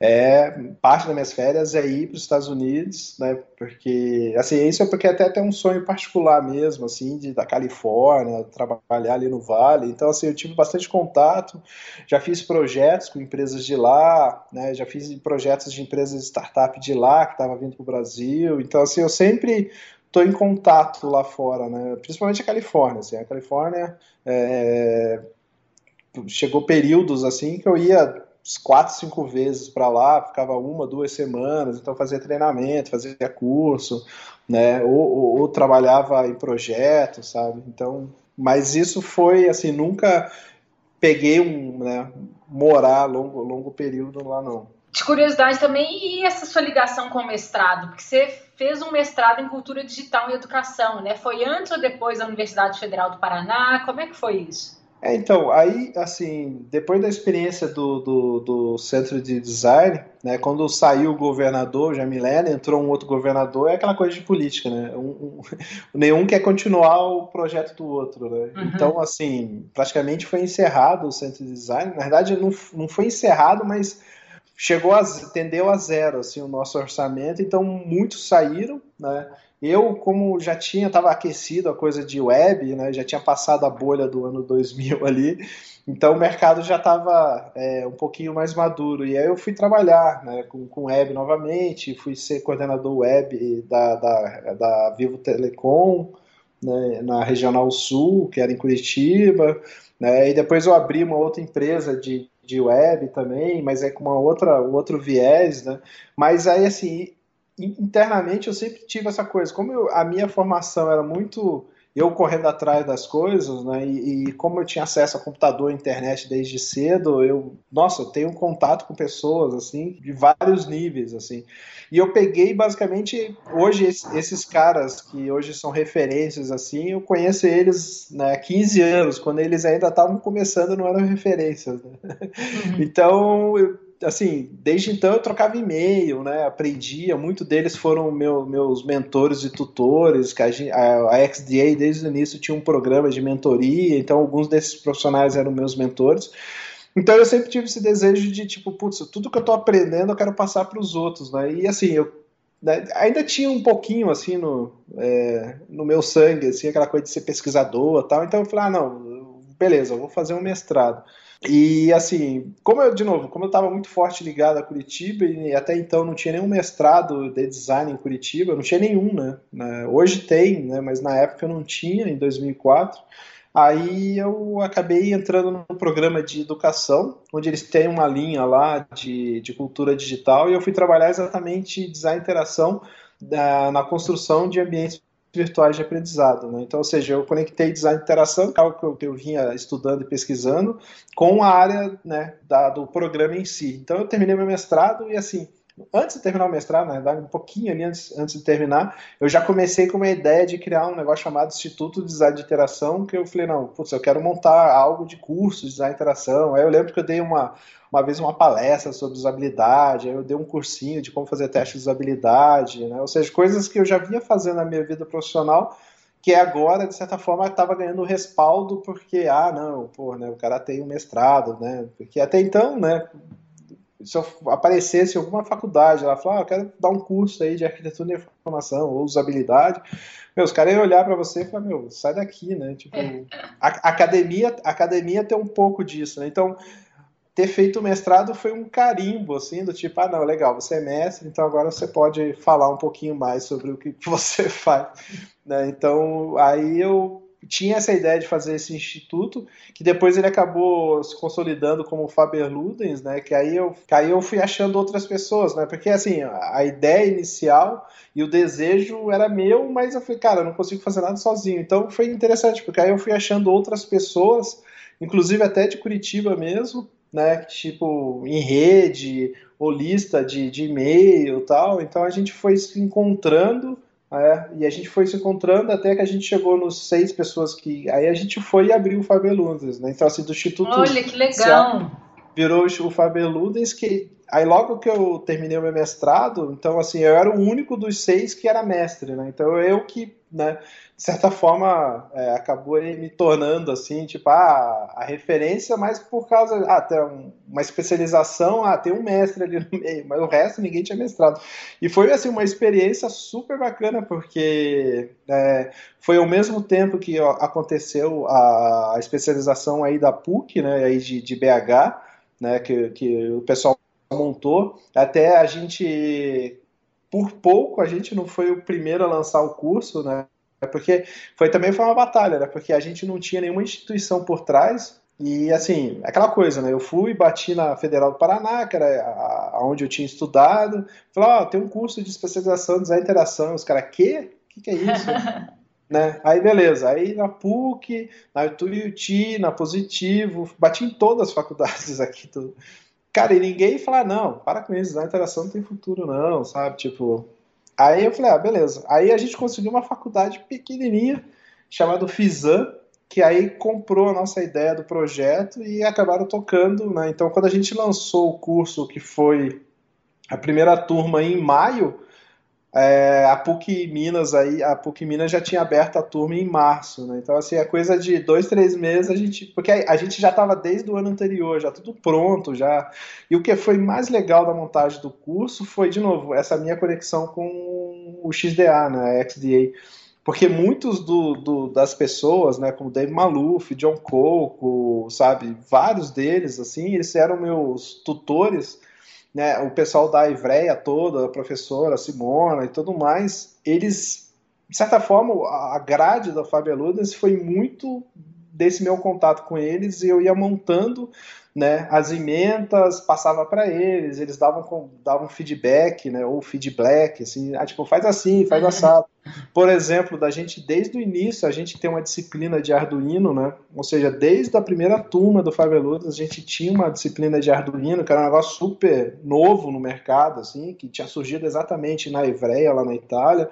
é parte das minhas férias é ir para os Estados Unidos, né? Porque assim isso é porque até tem um sonho particular mesmo, assim, de da Califórnia, trabalhar ali no Vale. Então assim eu tive bastante contato, já fiz projetos com empresas de lá, né? Já fiz projetos de empresas de startup de lá que estava vindo para o Brasil. Então assim eu sempre estou em contato lá fora, né? Principalmente a Califórnia, assim, a Califórnia é, chegou períodos assim que eu ia quatro, cinco vezes para lá, ficava uma, duas semanas, então fazia treinamento, fazia curso, né, ou, ou, ou, trabalhava em projetos, sabe, então, mas isso foi, assim, nunca peguei um, né, morar longo, longo período lá, não. De curiosidade também, e essa sua ligação com o mestrado? Porque você fez um mestrado em cultura digital e educação, né, foi antes ou depois da Universidade Federal do Paraná, como é que foi isso? É, então, aí, assim, depois da experiência do, do, do, centro de design, né, quando saiu o governador, já milênio, entrou um outro governador, é aquela coisa de política, né? Um, um, *laughs* nenhum quer continuar o projeto do outro, né? Uhum. Então, assim, praticamente foi encerrado o centro de design. Na verdade, não, não foi encerrado, mas chegou a, tendeu a zero, assim, o nosso orçamento. Então, muitos saíram, né? Eu, como já tinha, estava aquecido a coisa de web, né, já tinha passado a bolha do ano 2000 *laughs* ali, então o mercado já estava é, um pouquinho mais maduro. E aí eu fui trabalhar né, com, com web novamente, fui ser coordenador web da, da, da Vivo Telecom, né, na Regional Sul, que era em Curitiba, né, e depois eu abri uma outra empresa de, de web também, mas é com uma outra, um outro viés, né? Mas aí, assim, internamente eu sempre tive essa coisa. Como eu, a minha formação era muito eu correndo atrás das coisas, né? E, e, como eu tinha acesso a computador e internet desde cedo, eu, nossa, eu tenho contato com pessoas assim de vários níveis, assim. E eu peguei basicamente hoje esses caras que hoje são referências assim, eu conheço eles né, há 15 anos, quando eles ainda estavam começando, não eram referências. Né? Uhum. Então, eu, assim, desde então eu trocava e-mail, né? Aprendia, muitos deles foram meu, meus mentores e tutores, que a, a, a XDA desde o início tinha um programa de mentoria, então alguns desses profissionais eram meus mentores. Então eu sempre tive esse desejo de tipo, putz, tudo que eu tô aprendendo eu quero passar para os outros, né? E assim, eu né, ainda tinha um pouquinho assim no, é, no meu sangue, assim, aquela coisa de ser pesquisador, tal. Então eu falei, ah, não, beleza, eu vou fazer um mestrado. E assim, como eu, de novo, como eu estava muito forte ligado a Curitiba e até então não tinha nenhum mestrado de design em Curitiba, não tinha nenhum, né? né hoje tem, né? Mas na época eu não tinha, em 2004. Aí eu acabei entrando no programa de educação, onde eles têm uma linha lá de, de cultura digital, e eu fui trabalhar exatamente design e interação da, na construção de ambientes virtuais de aprendizado. Né? Então, ou seja, eu conectei design de interação, é algo que eu, que eu vinha estudando e pesquisando, com a área né, da, do programa em si. Então, eu terminei meu mestrado e, assim, antes de terminar o mestrado, na verdade, um pouquinho ali antes, antes de terminar, eu já comecei com uma ideia de criar um negócio chamado Instituto de Design de Interação, que eu falei, não, putz, eu quero montar algo de curso de design de interação. Aí eu lembro que eu dei uma, uma vez uma palestra sobre usabilidade, aí eu dei um cursinho de como fazer teste de usabilidade, né? ou seja, coisas que eu já vinha fazendo na minha vida profissional, que agora, de certa forma, estava ganhando respaldo porque, ah, não, pô, né, o cara tem um mestrado, né, porque até então, né, se eu aparecesse alguma faculdade, ela falou, ah, eu quero dar um curso aí de arquitetura de informação ou usabilidade, meu, os caras iam olhar para você e falar, meu, sai daqui, né? Tipo, a, academia, academia tem um pouco disso, né? Então, ter feito o mestrado foi um carimbo, assim, do tipo, ah, não, legal, você é mestre, então agora você pode falar um pouquinho mais sobre o que *laughs* você faz. Né? Então, aí eu tinha essa ideia de fazer esse instituto, que depois ele acabou se consolidando como Faber Ludens, né? Que aí eu, que aí eu fui achando outras pessoas, né? Porque assim, a ideia inicial e o desejo era meu, mas eu falei, cara, eu não consigo fazer nada sozinho. Então foi interessante, porque aí eu fui achando outras pessoas, inclusive até de Curitiba mesmo, né? Tipo, em rede, ou lista de, de e-mail tal. Então a gente foi se encontrando é, e a gente foi se encontrando até que a gente chegou nos seis pessoas que. Aí a gente foi e abriu o Fabeludens, né? Então, assim, do Instituto. Olha, que legal! Virou o Fabeludens, que. Aí logo que eu terminei o meu mestrado, então assim, eu era o único dos seis que era mestre, né? Então eu que né, de certa forma, é, acabou me tornando assim, tipo, ah, a referência, mas por causa, ah, tem uma especialização, ah, tem um mestre ali no meio, mas o resto ninguém tinha mestrado. E foi, assim, uma experiência super bacana, porque é, foi ao mesmo tempo que aconteceu a, especialização aí da PUC, né, aí de, de BH, né, que, que o pessoal montou, até a gente por pouco a gente não foi o primeiro a lançar o curso, né? Porque foi também foi uma batalha, né? Porque a gente não tinha nenhuma instituição por trás. E assim, aquela coisa, né? Eu fui, bati na Federal do Paraná, que era onde eu tinha estudado. Falei, ó, oh, tem um curso de especialização de design interação. Os caras, quê? O que, que é isso? *laughs* né? Aí beleza, aí na PUC, na Tuiuti, na Positivo, bati em todas as faculdades *laughs* aqui do, Cara, e ninguém fala, não, para com isso, a interação não tem futuro, não, sabe? Tipo. Aí eu falei, ah, beleza. Aí a gente conseguiu uma faculdade pequenininha, chamada FISAN, que aí comprou a nossa ideia do projeto e acabaram tocando, né? Então, quando a gente lançou o curso, que foi a primeira turma em maio, é, a PUC Minas aí, a PUC Minas já tinha aberto a turma em março, né? Então, assim, é coisa de dois, três meses a gente. Porque a, gente já estava desde o ano anterior, já tudo pronto, já. E o que foi mais legal da montagem do curso foi, de novo, essa minha conexão com o XDA, né? A XDA. Porque muitos do, do, das pessoas, né, como Dave Maluf, John Coco, sabe, vários deles, assim, eles eram meus tutores né, o pessoal da Ivreia toda, a professora Simona e tudo mais, eles, de certa forma, a grade da Fábio Ludens foi muito desse meu contato com eles e eu ia montando né, as emendas, passava para eles, eles davam, davam feedback, né, ou feedback, assim, ah, tipo, faz assim, faz assado. Por exemplo, da gente, desde o início, a gente tem uma disciplina de Arduino, né, ou seja, desde a primeira turma do Faveludas, a gente tinha uma disciplina de Arduino, que era um negócio super novo no mercado, assim, que tinha surgido exatamente na Ivreia, lá na Itália,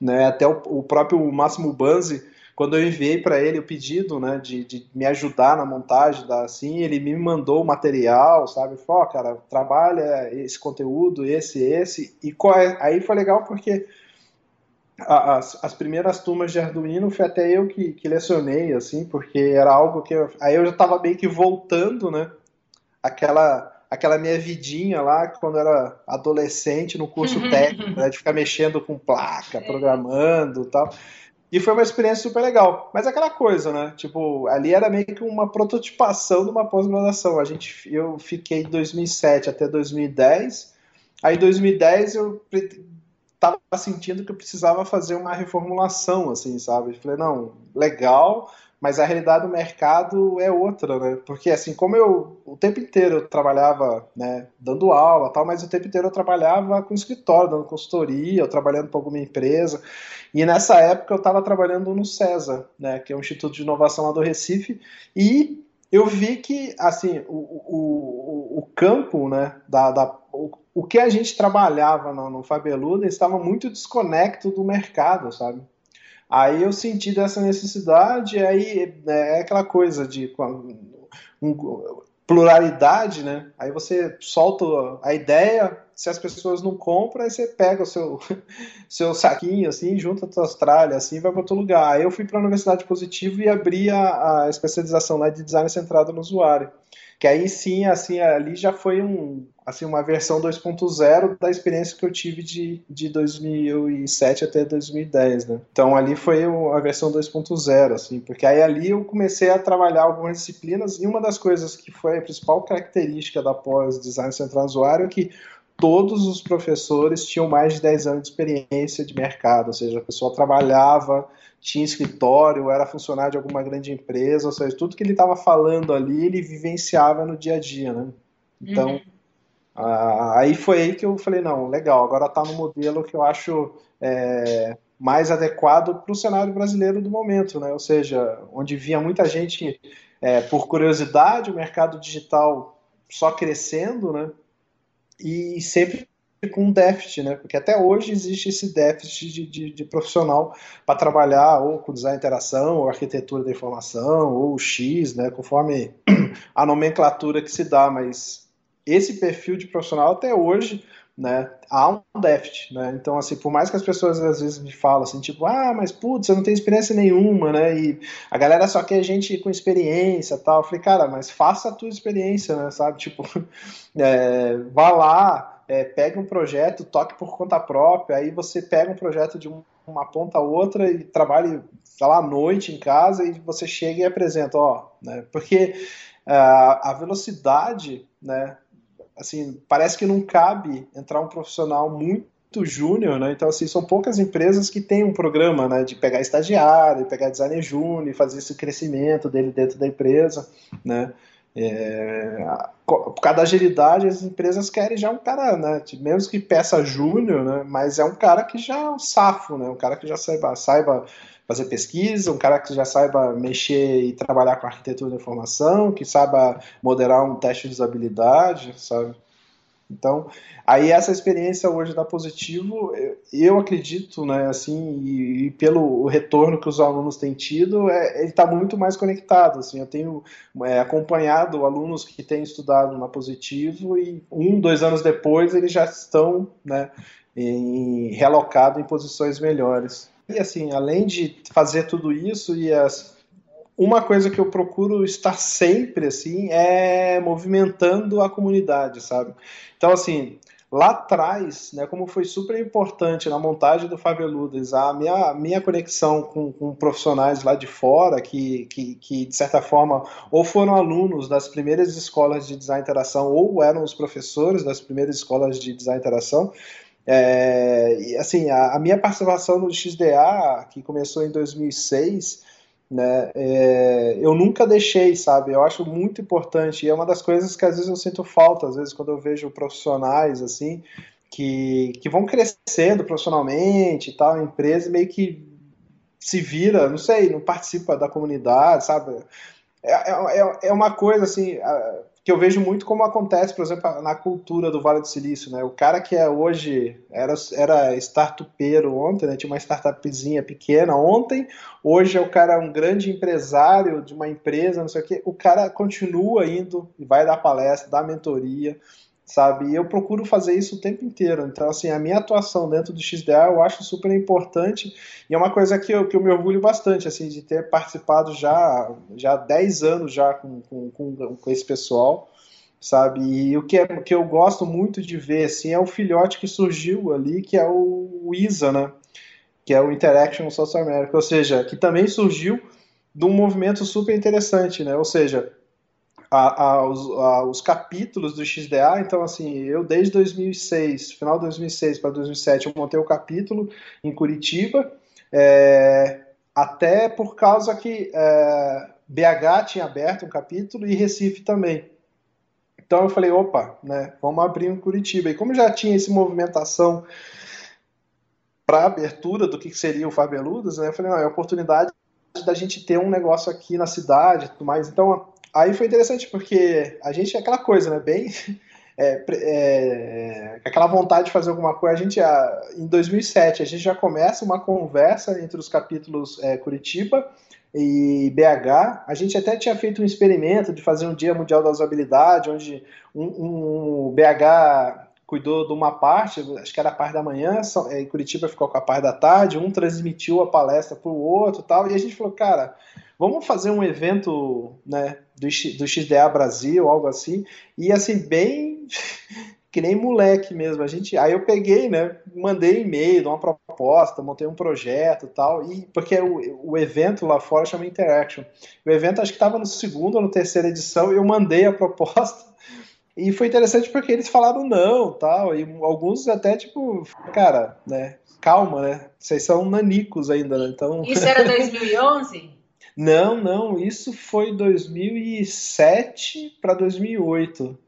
né, até o, o próprio Máximo Banzi, quando eu enviei para ele o pedido, né, de, de, me ajudar na montagem da assim, ele me mandou o material, sabe? Falou, oh, cara, trabalha esse conteúdo, esse, esse. E é? aí foi legal porque as, as primeiras turmas de Arduino foi até eu que, que lecionei, assim, porque era algo que eu, aí eu já estava meio que voltando, né? Aquela aquela minha vidinha lá quando era adolescente no curso técnico, né, de ficar mexendo com placa, programando, tal. E foi uma experiência super legal. Mas é aquela coisa, né? Tipo, ali era meio que uma prototipação de uma pós-graduação. A gente, eu fiquei de 2007 até 2010. Aí em 2010 eu tava sentindo que eu precisava fazer uma reformulação, assim, sabe? Eu falei, não, legal, mas a realidade do mercado é outra, né? Porque assim, como eu o tempo inteiro eu trabalhava, né, dando aula, tal, mas o tempo inteiro eu trabalhava com escritório, dando consultoria, eu trabalhando para alguma empresa. E nessa época eu estava trabalhando no CESA, né, que é o Instituto de Inovação lá do Recife, e eu vi que assim o, o, o campo, né, da, da o, o que a gente trabalhava no, no Fabeluda estava muito desconecto do mercado, sabe? Aí eu senti dessa necessidade, aí é, é aquela coisa de um, pluralidade, né? Aí você solta a ideia, se as pessoas não compram, aí você pega o seu, *laughs* seu saquinho, assim, junta a tua Austrália, assim, vai para outro lugar. Aí eu fui para a Universidade Positivo e abri a, a especialização lá de design centrado no usuário. Que aí sim, assim, ali já foi um, assim, uma versão 2.0 da experiência que eu tive de, de 2007 até 2010, né? Então ali foi a versão 2.0, assim, porque aí ali eu comecei a trabalhar algumas disciplinas e uma das coisas que foi a principal característica da pós design central usuário é que todos os professores tinham mais de 10 anos de experiência de mercado, ou seja, a pessoa trabalhava, tinha escritório, era funcionário de alguma grande empresa, ou seja, tudo que ele estava falando ali, ele vivenciava no dia a dia, né? Então, uhum. ah, aí foi aí que eu falei, não, legal, agora está no modelo que eu acho é, mais adequado para o cenário brasileiro do momento, né? Ou seja, onde via muita gente é, por curiosidade, o mercado digital só crescendo, né? E sempre com um déficit, né? Porque até hoje existe esse déficit de, de, de profissional para trabalhar ou com design interação, ou arquitetura da informação, ou X, né? Conforme *clears throat* a nomenclatura que se dá, mas esse perfil de profissional até hoje né, há um déficit, né, então assim, por mais que as pessoas às vezes me falam assim, tipo, ah, mas putz, você não tem experiência nenhuma, né, e a galera só quer gente com experiência tal, eu falei, cara, mas faça a tua experiência, né, sabe, tipo, *laughs* é, vá lá, é, pegue um projeto, toque por conta própria, aí você pega um projeto de um, uma ponta a outra e trabalhe, sei lá, à noite em casa e você chega e apresenta, ó, né, porque uh, a velocidade, né, assim, parece que não cabe entrar um profissional muito júnior, né? Então, assim, são poucas empresas que têm um programa, né, de pegar estagiário, pegar designer júnior, fazer esse crescimento dele dentro da empresa, né? É, por causa da agilidade, as empresas querem já um cara, né, mesmo que peça júnior, né, mas é um cara que já é um safo, né, um cara que já saiba, saiba fazer pesquisa, um cara que já saiba mexer e trabalhar com arquitetura da informação, que saiba moderar um teste de usabilidade, sabe? Então, aí essa experiência hoje da Positivo, eu acredito, né, assim, e, e pelo retorno que os alunos têm tido, é, ele está muito mais conectado, assim, eu tenho é, acompanhado alunos que têm estudado na Positivo e um, dois anos depois eles já estão, né, em, relocado em posições melhores. E assim, além de fazer tudo isso e as uma coisa que eu procuro estar sempre assim é movimentando a comunidade, sabe? Então assim, lá atrás, né, como foi super importante na montagem do Faveludas, a minha, minha conexão com, com profissionais lá de fora, que, que, que, de certa forma ou foram alunos das primeiras escolas de design interação ou eram os professores das primeiras escolas de design interação, é, assim, a, a, minha participação no XDA, que começou em 2006, né, é, eu nunca deixei, sabe? Eu acho muito importante e é uma das coisas que às vezes eu sinto falta, às vezes quando eu vejo profissionais assim que, que vão crescendo profissionalmente e tal, a empresa meio que se vira, não sei, não participa da comunidade, sabe? É, é, é uma coisa assim que eu vejo muito como acontece, por exemplo, na cultura do Vale do Silício, né? O cara que é hoje era, era startupeiro ontem, né? Tinha uma startupzinha pequena ontem, hoje é o cara um grande empresário de uma empresa, não sei o quê. O cara continua indo e vai dar palestra, dar mentoria, sabe? E eu procuro fazer isso o tempo inteiro. Então, assim, a minha atuação dentro do XDA eu acho super importante e é uma coisa que eu, que eu me orgulho bastante, assim, de ter participado já, já há 10 anos já com, com, com, com esse pessoal, sabe? E o que, é, o que eu gosto muito de ver, assim, é o filhote que surgiu ali, que é o, o ISA, né? Que é o Interaction South America, ou seja, que também surgiu de um movimento super interessante, né? Ou seja, a, a, os, a, os, capítulos do XDA, então assim, eu desde 2006, final de 2006 para 2007, eu montei o capítulo em Curitiba, é, até por causa que é, BH tinha aberto um capítulo e Recife também. Então eu falei, opa, né, vamos abrir em Curitiba. E como já tinha essa movimentação para abertura do que seria o Fabeludos, né, eu falei, não, é a oportunidade da gente ter um negócio aqui na cidade e tudo mais. Então Aí foi interessante porque a gente é aquela coisa, né? Bem. *laughs* É, é, aquela vontade de fazer alguma coisa. A gente, em 2007, a gente já começa uma conversa entre os capítulos é, Curitiba e BH. A gente até tinha feito um experimento de fazer um Dia Mundial da Usabilidade, onde um, um BH cuidou de uma parte, acho que era a parte da manhã, é, e Curitiba ficou com a parte da tarde, um transmitiu a palestra para o outro tal, e a gente falou, cara, vamos fazer um evento né, do, do XDA Brasil, algo assim, e assim, bem *laughs* que nem moleque mesmo. A gente, aí eu peguei, né, mandei e-mail, uma proposta, montei um projeto tal, e porque o, o evento lá fora chama Interaction. O evento acho que estava no segundo ou no terceira edição, eu mandei a *laughs* proposta E foi interessante porque eles falaram não, tal, e alguns até tipo, cara, né, calma, né? Vocês são nanicos ainda, né? Então Isso era *laughs* 2011? Não, não, isso foi 2007 para 2008.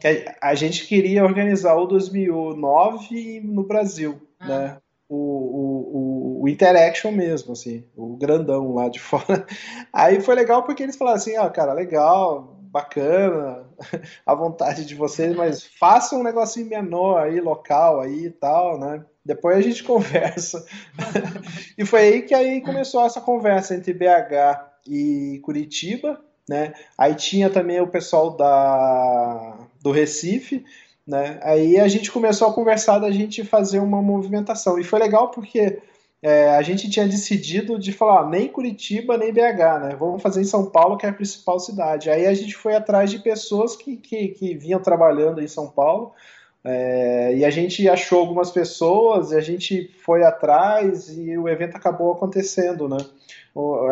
Que a, a, gente queria organizar o 2009 no Brasil, ah. né? O, o, o, Interaction mesmo, assim, o grandão lá de *laughs* fora. Aí foi legal porque eles falaram assim, ó, ah, cara, legal, bacana, *laughs* a vontade de vocês, mas façam um negocinho menor aí, local aí e tal, né? Depois a gente *laughs* conversa. *laughs* e foi aí que aí começou essa conversa entre BH e Curitiba, né? Aí tinha também o pessoal da do Recife, né? Aí a gente começou a conversar da gente fazer uma movimentação e foi legal porque é, a gente tinha decidido de falar nem Curitiba nem BH, né? Vamos fazer em São Paulo que é a principal cidade. Aí a gente foi atrás de pessoas que, que, que vinham trabalhando em São Paulo é, e a gente achou algumas pessoas, e a gente foi atrás e o evento acabou acontecendo, né?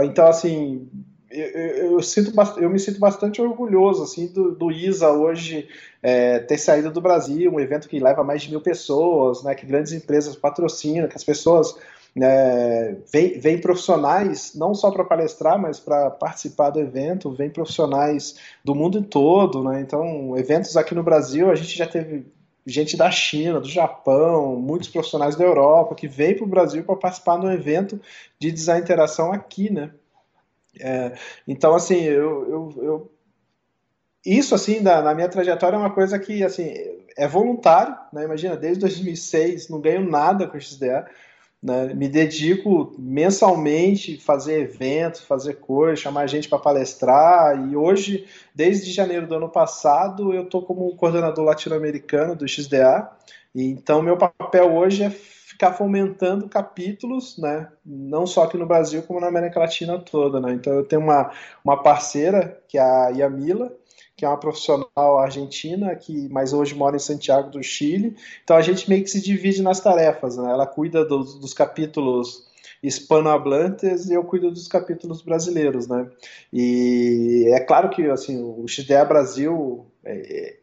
Então, assim, eu, eu, eu, sinto, eu me sinto bastante orgulhoso assim do, do ISA hoje é, ter saído do Brasil, um evento que leva mais de mil pessoas, né, que grandes empresas patrocinam, que as pessoas é, vêm, vem profissionais não só para palestrar, mas para participar do evento, vêm profissionais do mundo todo, né? Então, eventos aqui no Brasil, a gente já teve gente da China, do Japão, muitos profissionais da Europa que vêm para o Brasil para participar de um evento de design interação aqui, né? É, então, assim, eu, eu, eu isso, assim, da, na minha trajetória é uma coisa que, assim, é voluntário, né? Imagina, desde 2006 não ganho nada com o XDA, né? Me dedico mensalmente a fazer eventos, fazer coisas, chamar gente para palestrar. E hoje, desde janeiro do ano passado, eu estou como coordenador latino-americano do XDA. E, então, meu papel hoje é ficar fomentando capítulos, né? Não só aqui no Brasil, como na América Latina toda, né? Então, eu tenho uma, uma parceira, que é a Yamila, que é uma profissional argentina, que mas hoje mora em Santiago do Chile. Então a gente meio que se divide nas tarefas. Né? Ela cuida dos, dos capítulos hispanohablantes e eu cuido dos capítulos brasileiros, né? E é claro que assim o XDA Brasil, é, é,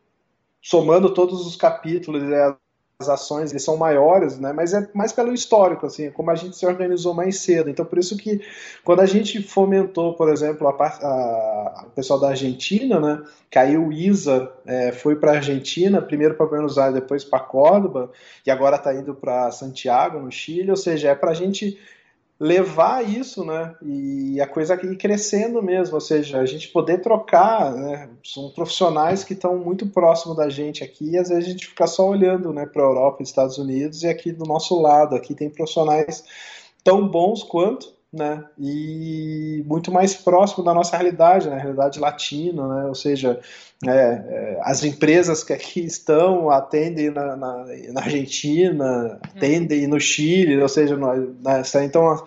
somando todos os capítulos, é, as ações eles são maiores, né? Mas é mais pelo histórico, assim, como a gente se organizou mais cedo. Então, por isso que quando a gente fomentou, por exemplo, a, a, o pessoal da Argentina, né? Caiu o ISA, é, foi para a Argentina, primeiro para Buenos Aires, depois para Córdoba, e agora está indo para Santiago, no Chile. Ou seja, é para a gente levar isso, né? E a coisa ir crescendo mesmo, ou seja, a gente poder trocar, né? São profissionais que estão muito próximo da gente aqui e às vezes a gente fica só olhando, né, para a Europa Estados Unidos e aqui do nosso lado, aqui tem profissionais tão bons quanto, né? E muito mais próximo da nossa realidade, né? Realidade latina, né? Ou seja, é, é, as empresas que aqui estão atendem na, na, na Argentina, atendem no Chile, ou seja, nessa, então a,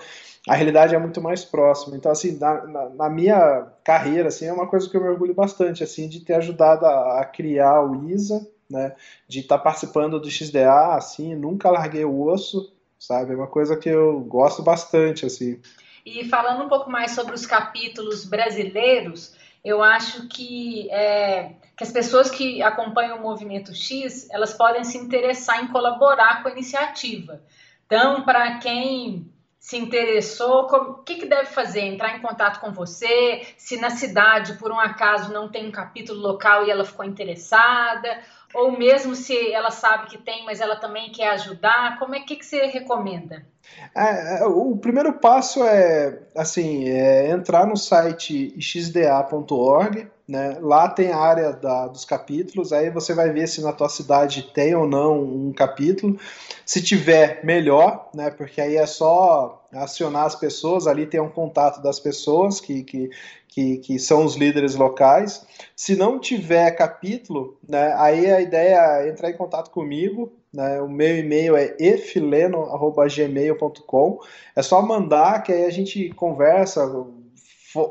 a, realidade é muito mais próxima. Então, assim, na, na, minha carreira, assim, é uma coisa que eu me orgulho bastante, assim, de ter ajudado a, a criar o ISA, né? De estar participando do XDA, assim, nunca larguei o osso, sabe? É uma coisa que eu gosto bastante, assim. E falando um pouco mais sobre os capítulos brasileiros, eu acho que, é, que as pessoas que acompanham o Movimento X, elas podem se interessar em colaborar com a iniciativa. Então, para quem se interessou, o que, que deve fazer? Entrar em contato com você? Se na cidade, por um acaso, não tem um capítulo local e ela ficou interessada? Ou mesmo se ela sabe que tem, mas ela também quer ajudar, como é que, que você recomenda? É, é o primeiro passo é assim é entrar no site xda.org, né? Lá tem a área da, dos capítulos, aí você vai ver se na tua cidade tem ou não um capítulo. Se tiver, melhor, né? Porque aí é só acionar as pessoas, ali tem um contato das pessoas que, que, que, que são os líderes locais. Se não tiver capítulo, né, aí a ideia é entrar em contato comigo. Né, o meu e-mail é efileno.gmail.com. É só mandar que aí a gente conversa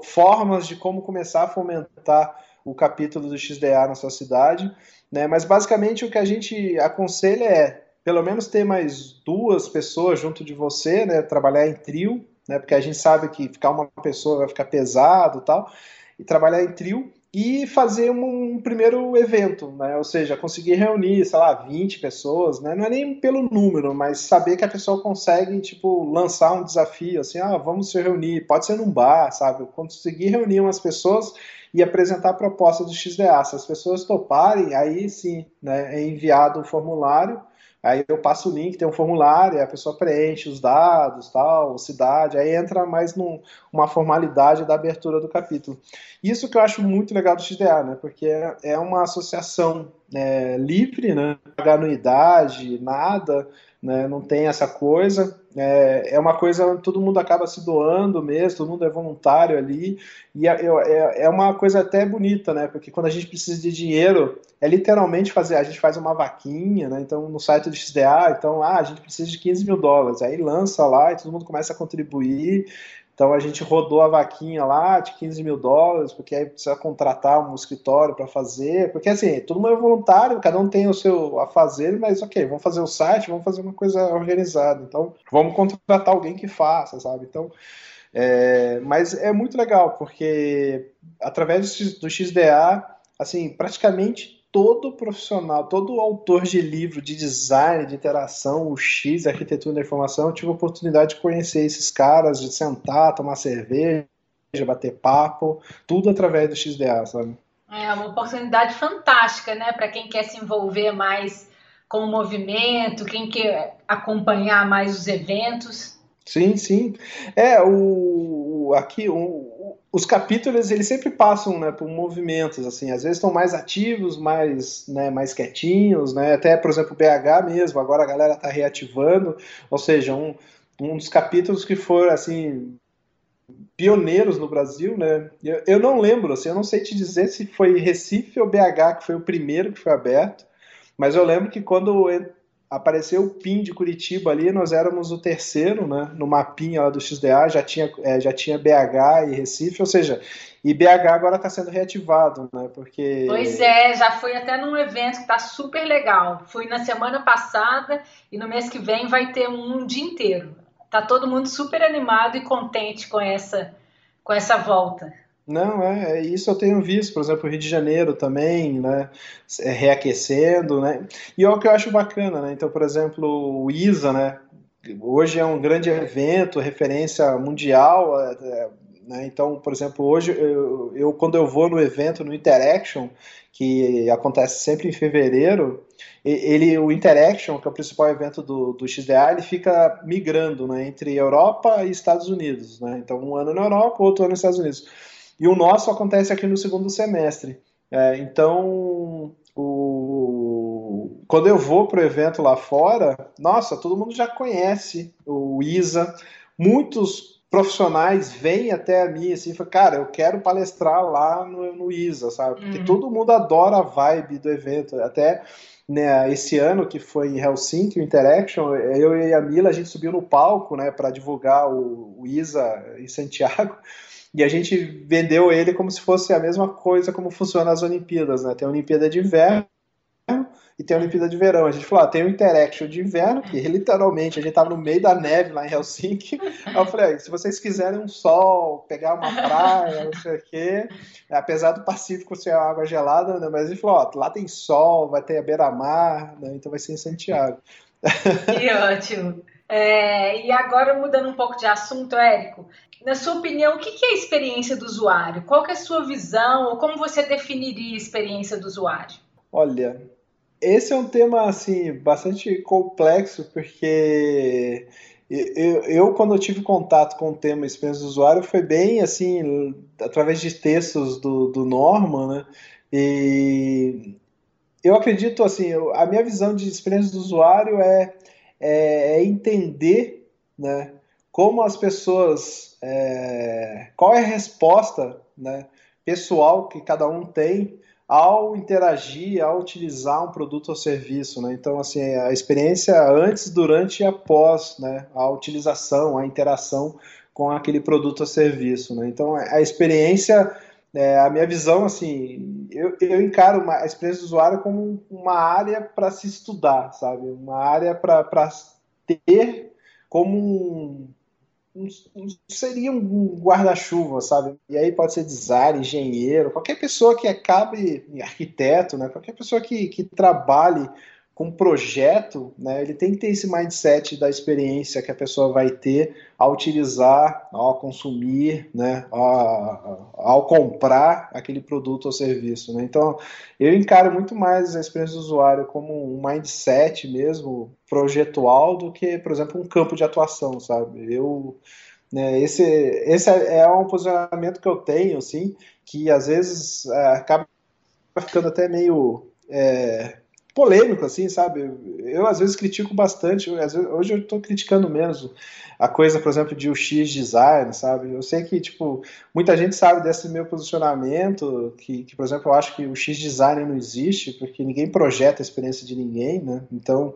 formas de como começar a fomentar o capítulo do XDA na sua cidade. Né, mas basicamente o que a gente aconselha é pelo menos ter mais duas pessoas junto de você, né, trabalhar em trio, né? Porque a gente sabe que ficar uma pessoa vai ficar pesado tal. E trabalhar em trio e fazer um, um, primeiro evento, né? Ou seja, conseguir reunir, sei lá, 20 pessoas, né? Não é nem pelo número, mas saber que a pessoa consegue, tipo, lançar um desafio, assim, ah, vamos se reunir, pode ser num bar, sabe? Conseguir reunir umas pessoas e apresentar a proposta do XDA. Se as pessoas toparem, aí sim, né, é enviado um formulário Aí eu passo o link, tem um formulário, a pessoa preenche os dados, tal, cidade, aí entra mais numa num, formalidade da abertura do capítulo. Isso que eu acho muito legal do XDA, né? Porque é, é uma associação é, livre, né? Pagar anuidade, nada, né? não tem essa coisa. É, é uma coisa onde todo mundo acaba se doando mesmo, todo mundo é voluntário ali, e é, é, é, uma coisa até bonita, né? Porque quando a gente precisa de dinheiro, é literalmente fazer, a gente faz uma vaquinha, né? Então no site do XDA, então, ah, a gente precisa de 15 mil dólares, aí lança lá e todo mundo começa a contribuir, então a gente rodou a vaquinha lá de 15 mil dólares, porque aí precisa contratar um escritório para fazer, porque assim, todo mundo é voluntário, cada um tem o seu a fazer, mas ok, vamos fazer o site, vamos fazer uma coisa organizada. Então vamos contratar alguém que faça, sabe? Então. É, mas é muito legal, porque através do XDA, assim, praticamente todo profissional, todo autor de livro de design, de interação, o X, arquitetura da informação, eu tive a oportunidade de conhecer esses caras, de sentar, tomar cerveja, bater papo, tudo através do XDA, sabe? É uma oportunidade fantástica, né, para quem quer se envolver mais com o movimento, quem quer acompanhar mais os eventos. Sim, sim. É, o, aqui, o, os capítulos, eles sempre passam né, por movimentos, assim, às vezes estão mais ativos, mais, né, mais quietinhos, né, até, por exemplo, BH mesmo, agora a galera está reativando, ou seja, um, um dos capítulos que foram, assim, pioneiros no Brasil, né, eu, eu não lembro, assim, eu não sei te dizer se foi Recife ou BH que foi o primeiro que foi aberto, mas eu lembro que quando apareceu o PIN de Curitiba ali, nós éramos o terceiro, né, no mapinha lá do XDA, já tinha, é, já tinha BH e Recife, ou seja, e BH agora está sendo reativado, né, porque... Pois é, já fui até num evento que está super legal, fui na semana passada e no mês que vem vai ter um dia inteiro, tá todo mundo super animado e contente com essa, com essa volta. Não, é, é, isso eu tenho visto, por exemplo, o Rio de Janeiro também, né, é, reaquecendo, né, e é o que eu acho bacana, né, então, por exemplo, o ISA, né, hoje é um grande evento, referência mundial, é, é, né, então, por exemplo, hoje, eu, eu, quando eu vou no evento, no Interaction, que acontece sempre em fevereiro, ele, o Interaction, que é o principal evento do, do XDA, ele fica migrando, né, entre Europa e Estados Unidos, né, então um ano na Europa, outro ano nos Estados Unidos, e o nosso acontece aqui no segundo semestre. É, então, o... quando eu vou para o evento lá fora, nossa, todo mundo já conhece o ISA. Muitos profissionais vêm até a mim assim, falam, cara, eu quero palestrar lá no, no ISA, sabe? Porque uhum. todo mundo adora a vibe do evento. Até né, esse ano que foi em Helsinki, o Interaction, eu e a Mila, a gente subiu no palco, né, para divulgar o, o ISA em Santiago. E a gente vendeu ele como se fosse a mesma coisa como funciona as Olimpíadas, né? Tem a Olimpíada de Inverno e tem a Olimpíada de Verão. A gente falou, ah, tem o Interaction de Inverno, que literalmente a gente tava no meio da neve lá em Helsinki. Aí eu falei, ah, se vocês quiserem um sol, pegar uma praia, não sei o quê, apesar do Pacífico ser água gelada, né? Mas a gente falou, ó, lá tem sol, vai ter a beira-mar, né? então vai ser em Santiago. Que ótimo. É, e agora, mudando um pouco de assunto, Érico, na sua opinião, o que é a experiência do usuário? Qual é a sua visão ou como você definiria a experiência do usuário? Olha, esse é um tema assim bastante complexo porque eu, eu, quando eu tive contato com o tema experiência do usuário foi bem assim através de textos do, do Norman, né? E eu acredito assim, a minha visão de experiência do usuário é, é, é entender, né? Como as pessoas é, qual é a resposta né, pessoal que cada um tem ao interagir, ao utilizar um produto ou serviço, né? Então, assim, a experiência antes, durante e após, né? A utilização, a interação com aquele produto ou serviço, né? Então, a experiência, é, a minha visão, assim, eu, eu encaro uma, a experiência do usuário como uma área para se estudar, sabe? Uma área para ter como um, seria um guarda-chuva, sabe? E aí pode ser designer, engenheiro, qualquer pessoa que acabe, arquiteto, né? Qualquer pessoa que, que trabalhe com projeto, né, ele tem que ter esse mindset da experiência que a pessoa vai ter ao utilizar, ao consumir, né, ao, comprar aquele produto ou serviço. Né? Então, eu encaro muito mais a experiência do usuário como um mindset mesmo, projetual, do que, por exemplo, um campo de atuação, sabe? Eu, né, esse, esse é um posicionamento que eu tenho, assim, que às vezes é, acaba ficando até meio... É, polêmico, assim, sabe? Eu às vezes critico bastante, vezes, hoje eu estou criticando menos a coisa, por exemplo, de UX design, sabe? Eu sei que, tipo, muita gente sabe desse meu posicionamento, que, que por exemplo, eu acho que o X design não existe, porque ninguém projeta a experiência de ninguém, né? Então,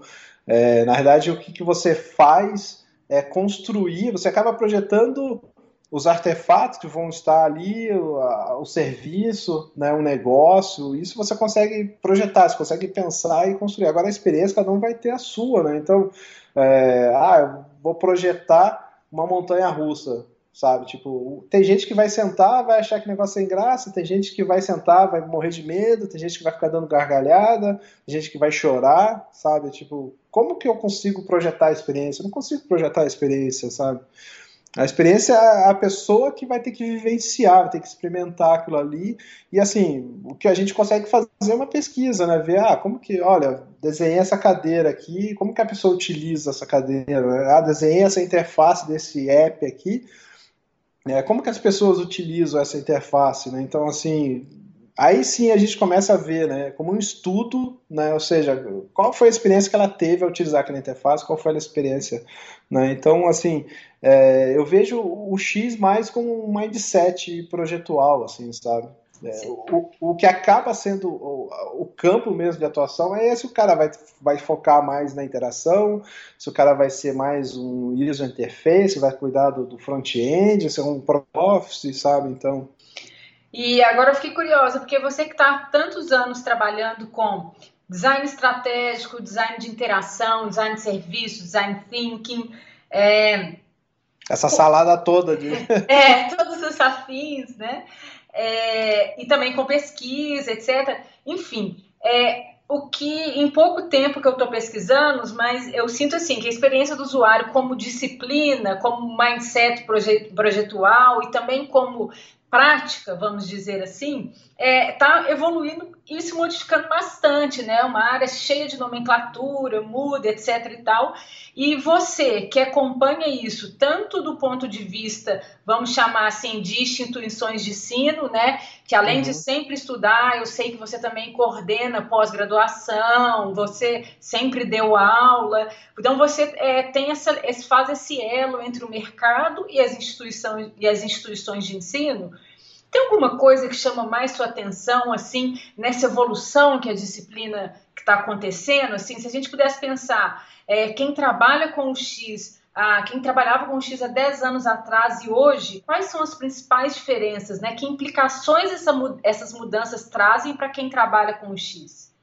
é, na verdade, o que, que você faz é construir, você acaba projetando os artefatos que vão estar ali, o, a, o serviço, né, o negócio, isso você consegue projetar, você consegue pensar e construir. Agora a experiência, cada um vai ter a sua, né? Então, é, ah, eu vou projetar uma montanha russa, sabe? Tipo, tem gente que vai sentar, vai achar que negócio é sem graça, tem gente que vai sentar, vai morrer de medo, tem gente que vai ficar dando gargalhada, tem gente que vai chorar, sabe? Tipo, como que eu consigo projetar a experiência? Eu não consigo projetar a experiência, sabe? A experiência é a pessoa que vai ter que vivenciar, vai ter que experimentar aquilo ali. E assim, o que a gente consegue fazer é uma pesquisa, né? Ver, ah, como que, olha, desenhei essa cadeira aqui, como que a pessoa utiliza essa cadeira? Ah, desenhei essa interface desse app aqui. É, como que as pessoas utilizam essa interface, né? Então, assim, aí sim a gente começa a ver, né, como um estudo, né, ou seja, qual foi a experiência que ela teve ao utilizar aquela interface, qual foi a experiência, né, então, assim, é, eu vejo o X mais como um mindset projetual, assim, sabe, é, o, o que acaba sendo o, o, campo mesmo de atuação é se o cara vai, vai focar mais na interação, se o cara vai ser mais um user interface, vai cuidar do, do front-end, ser um pro-office, sabe? Então, e agora eu fiquei curiosa, porque você que está tantos anos trabalhando com design estratégico, design de interação, design de serviço, design thinking, é... essa salada toda de *laughs* é todos os afins, né? É... e também com pesquisa, etc. Enfim, é, o que em pouco tempo que eu estou pesquisando, mas eu sinto assim que a experiência do usuário como disciplina, como mindset projetual e também como prática, vamos dizer assim, está é, tá evoluindo e se modificando bastante, né? Uma área cheia de nomenclatura, muda, etc e tal. E você que acompanha isso, tanto do ponto de vista, vamos chamar assim, de instituições de ensino, né? Que além uhum. de sempre estudar, eu sei que você também coordena pós-graduação, você sempre deu aula. Então você é, tem essa, faz esse elo entre o mercado e as instituições, e as instituições de ensino. Tem alguma coisa que chama mais sua atenção, assim, nessa evolução que a disciplina está acontecendo? Assim, se a gente pudesse pensar, é, quem trabalha com o X, quem trabalhava com o X há 10 anos atrás e hoje, quais são as principais diferenças, né? Que implicações essa, essas mudanças trazem para quem trabalha com o X?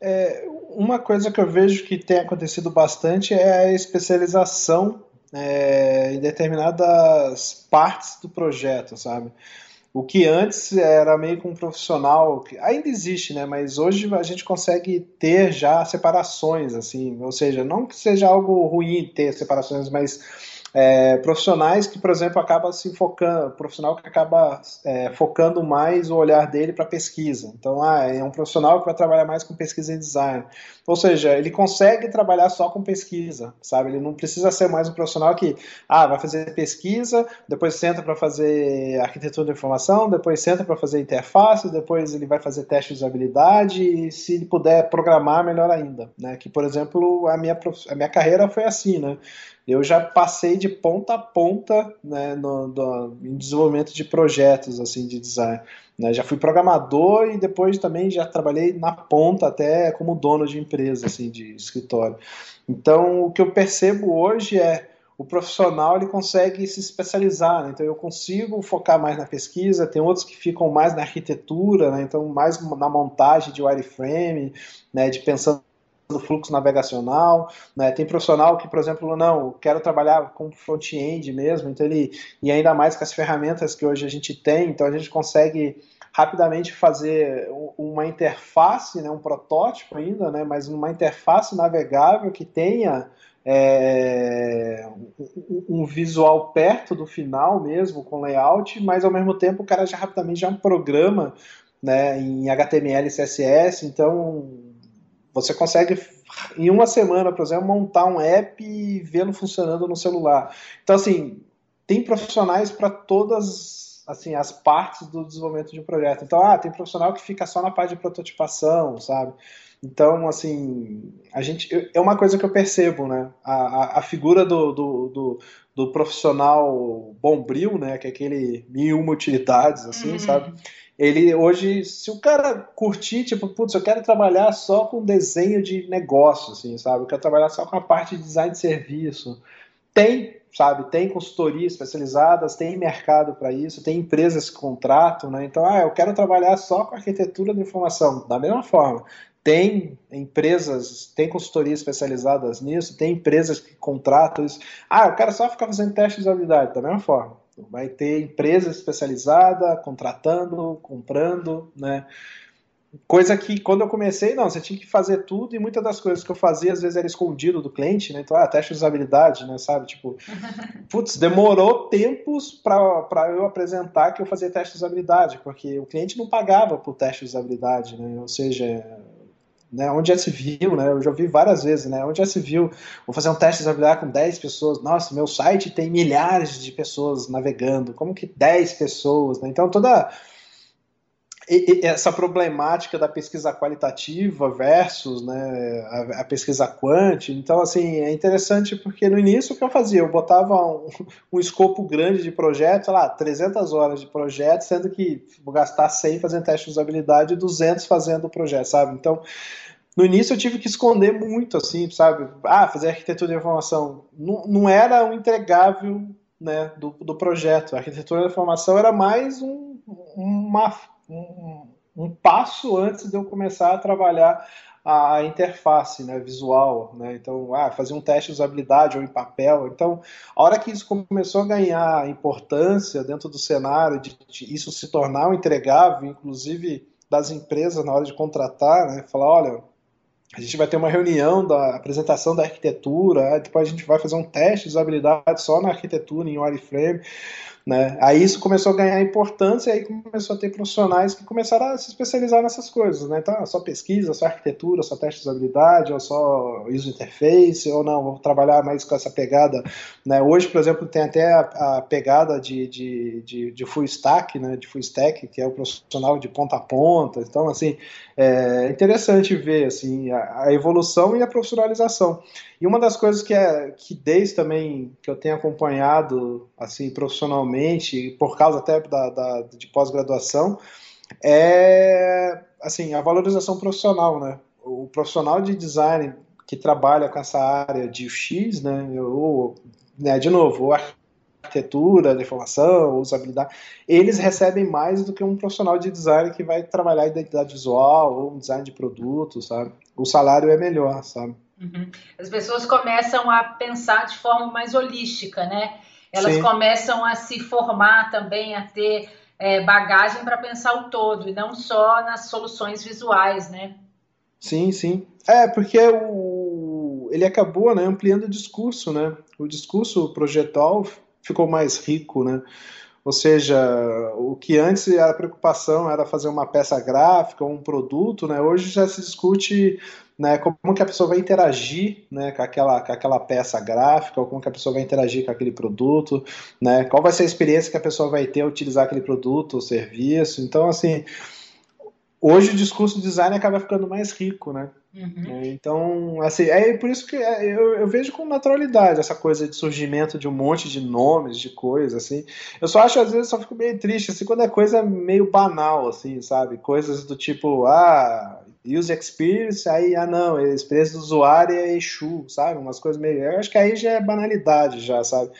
É, uma coisa que eu vejo que tem acontecido bastante é a especialização é, em determinadas partes do projeto, sabe? O que antes era meio que um profissional, ainda existe, né? Mas hoje a gente consegue ter já separações, assim, ou seja, não que seja algo ruim ter separações, mas é, profissionais que, por exemplo, acaba se focando, profissional que acaba é, focando mais o olhar dele para pesquisa. Então, ah, é um profissional que vai trabalhar mais com pesquisa e design. Ou seja, ele consegue trabalhar só com pesquisa, sabe? Ele não precisa ser mais um profissional que, ah, vai fazer pesquisa, depois senta para fazer arquitetura de informação, depois senta para fazer interface, depois ele vai fazer teste de usabilidade e se ele puder programar, melhor ainda, né? Que, por exemplo, a minha, a minha carreira foi assim, né? Eu já passei de ponta a ponta né, no, em desenvolvimento de projetos assim de design. Né? Já fui programador e depois também já trabalhei na ponta até como dono de empresa assim de escritório. Então o que eu percebo hoje é o profissional ele consegue se especializar, né? então eu consigo focar mais na pesquisa, tem outros que ficam mais na arquitetura, né? então mais na montagem de wireframe, né? de pensando do fluxo navegacional, né? Tem profissional que, por exemplo, não, quero trabalhar com front-end mesmo, então ele e ainda mais com as ferramentas que hoje a gente tem, então a gente consegue rapidamente fazer uma interface, né, um protótipo ainda, né, mas uma interface navegável que tenha é, um visual perto do final mesmo, com layout, mas ao mesmo tempo o cara já rapidamente já programa né, em HTML e CSS, então você consegue em uma semana, por exemplo, montar um app e vê-lo funcionando no celular. Então, assim, tem profissionais para todas assim, as partes do desenvolvimento de um projeto. Então, ah, tem profissional que fica só na parte de prototipação, sabe? Então, assim, a gente é uma coisa que eu percebo, né? A, a, a figura do, do, do, do, profissional bombril, né? Que é aquele mil uma utilidades, assim, uhum. sabe? Ele hoje, se o cara curtir, tipo, putz, eu quero trabalhar só com desenho de negócio, assim, sabe? Eu quero trabalhar só com a parte de design de serviço. Tem sabe? Tem consultoria especializadas, tem mercado para isso, tem empresas que contratam, né? Então, ah, eu quero trabalhar só com arquitetura de informação. Da mesma forma, tem empresas, tem consultorias especializadas nisso, tem empresas que contratam isso. Ah, eu quero só ficar fazendo teste de usabilidade. Da mesma forma, vai ter empresa especializada contratando, comprando, né? Coisa que quando eu comecei, não, você tinha que fazer tudo e muitas das coisas que eu fazia às vezes era escondido do cliente, né? Então, ah, teste de usabilidade, né? Sabe? Tipo, *laughs* putz, demorou tempos para eu apresentar que eu fazia teste de usabilidade, porque o cliente não pagava por teste de usabilidade, né? Ou seja, né, onde já se viu, né, eu já vi várias vezes, né, onde já se viu, vou fazer um teste de usabilidade com 10 pessoas, nossa, meu site tem milhares de pessoas navegando, como que 10 pessoas, né, então toda essa problemática da pesquisa qualitativa versus né, a, pesquisa quant. Então, assim, é interessante porque no início o que eu fazia? Eu botava um, *laughs* um escopo grande de projeto, sei lá, 300 horas de projeto, sendo que vou gastar 100 fazendo teste de usabilidade e 200 fazendo o projeto, sabe? Então, no início eu tive que esconder muito, assim, sabe? Ah, fazer arquitetura de informação. Não, não era um entregável né, do, do projeto. A arquitetura de informação era mais um, uma um, um passo antes de eu começar a trabalhar a interface né, visual, né? Então, ah, fazer um teste de usabilidade ou em papel. Então, a hora que isso começou a ganhar importância dentro do cenário, de, de isso se tornar um entregável, inclusive das empresas na hora de contratar, né? Falar, olha, a gente vai ter uma reunião da apresentação da arquitetura, depois a gente vai fazer um teste de usabilidade só na arquitetura, em wireframe. Né? Aí isso começou a ganhar importância e aí começou a ter profissionais que começaram a se especializar nessas coisas, né? Então, só pesquisa, só arquitetura, só teste de usabilidade, ou só user interface, ou não, vou trabalhar mais com essa pegada, né? Hoje, por exemplo, tem até a, a pegada de, de, de, de, full stack, né? De full stack, que é o profissional de ponta a ponta. Então, assim, é interessante ver, assim, a, a evolução e a profissionalização. E uma das coisas que é que desde também que eu tenho acompanhado assim profissionalmente, por causa até da, da de pós-graduação, é assim a valorização profissional, né? O profissional de design que trabalha com essa área de UX, né? Ou, né, de novo, arquitetura, de informação, usabilidade, eles recebem mais do que um profissional de design que vai trabalhar identidade visual ou um design de produto, sabe? O salário é melhor, sabe? Uhum. As pessoas começam a pensar de forma mais holística, né? Elas Sim. começam a se formar também, a ter é, bagagem para pensar o todo e não só nas soluções visuais, né? Sim, sim. É, porque o, ele acabou né, ampliando o discurso, né? O discurso projetual ficou mais rico, né? Ou seja, o que antes a preocupação era fazer uma peça gráfica, um produto, né? Hoje já se discute né, como que a pessoa vai interagir né, com, aquela, com aquela peça gráfica, ou como que a pessoa vai interagir com aquele produto, né, qual vai ser a experiência que a pessoa vai ter ao utilizar aquele produto ou serviço. Então, assim, hoje o discurso do design acaba ficando mais rico, né? Uhum. É, então, assim, é por isso que é, eu, eu, vejo com naturalidade essa coisa de surgimento de um monte de nomes, de coisas, assim. Eu só acho, às vezes, só fico meio triste, assim, quando é coisa meio banal, assim, sabe? Coisas do tipo, ah, user experience, aí, ah, não, experiência do usuário é Exu, sabe? Umas coisas meio. Eu acho que aí já é banalidade, já, sabe?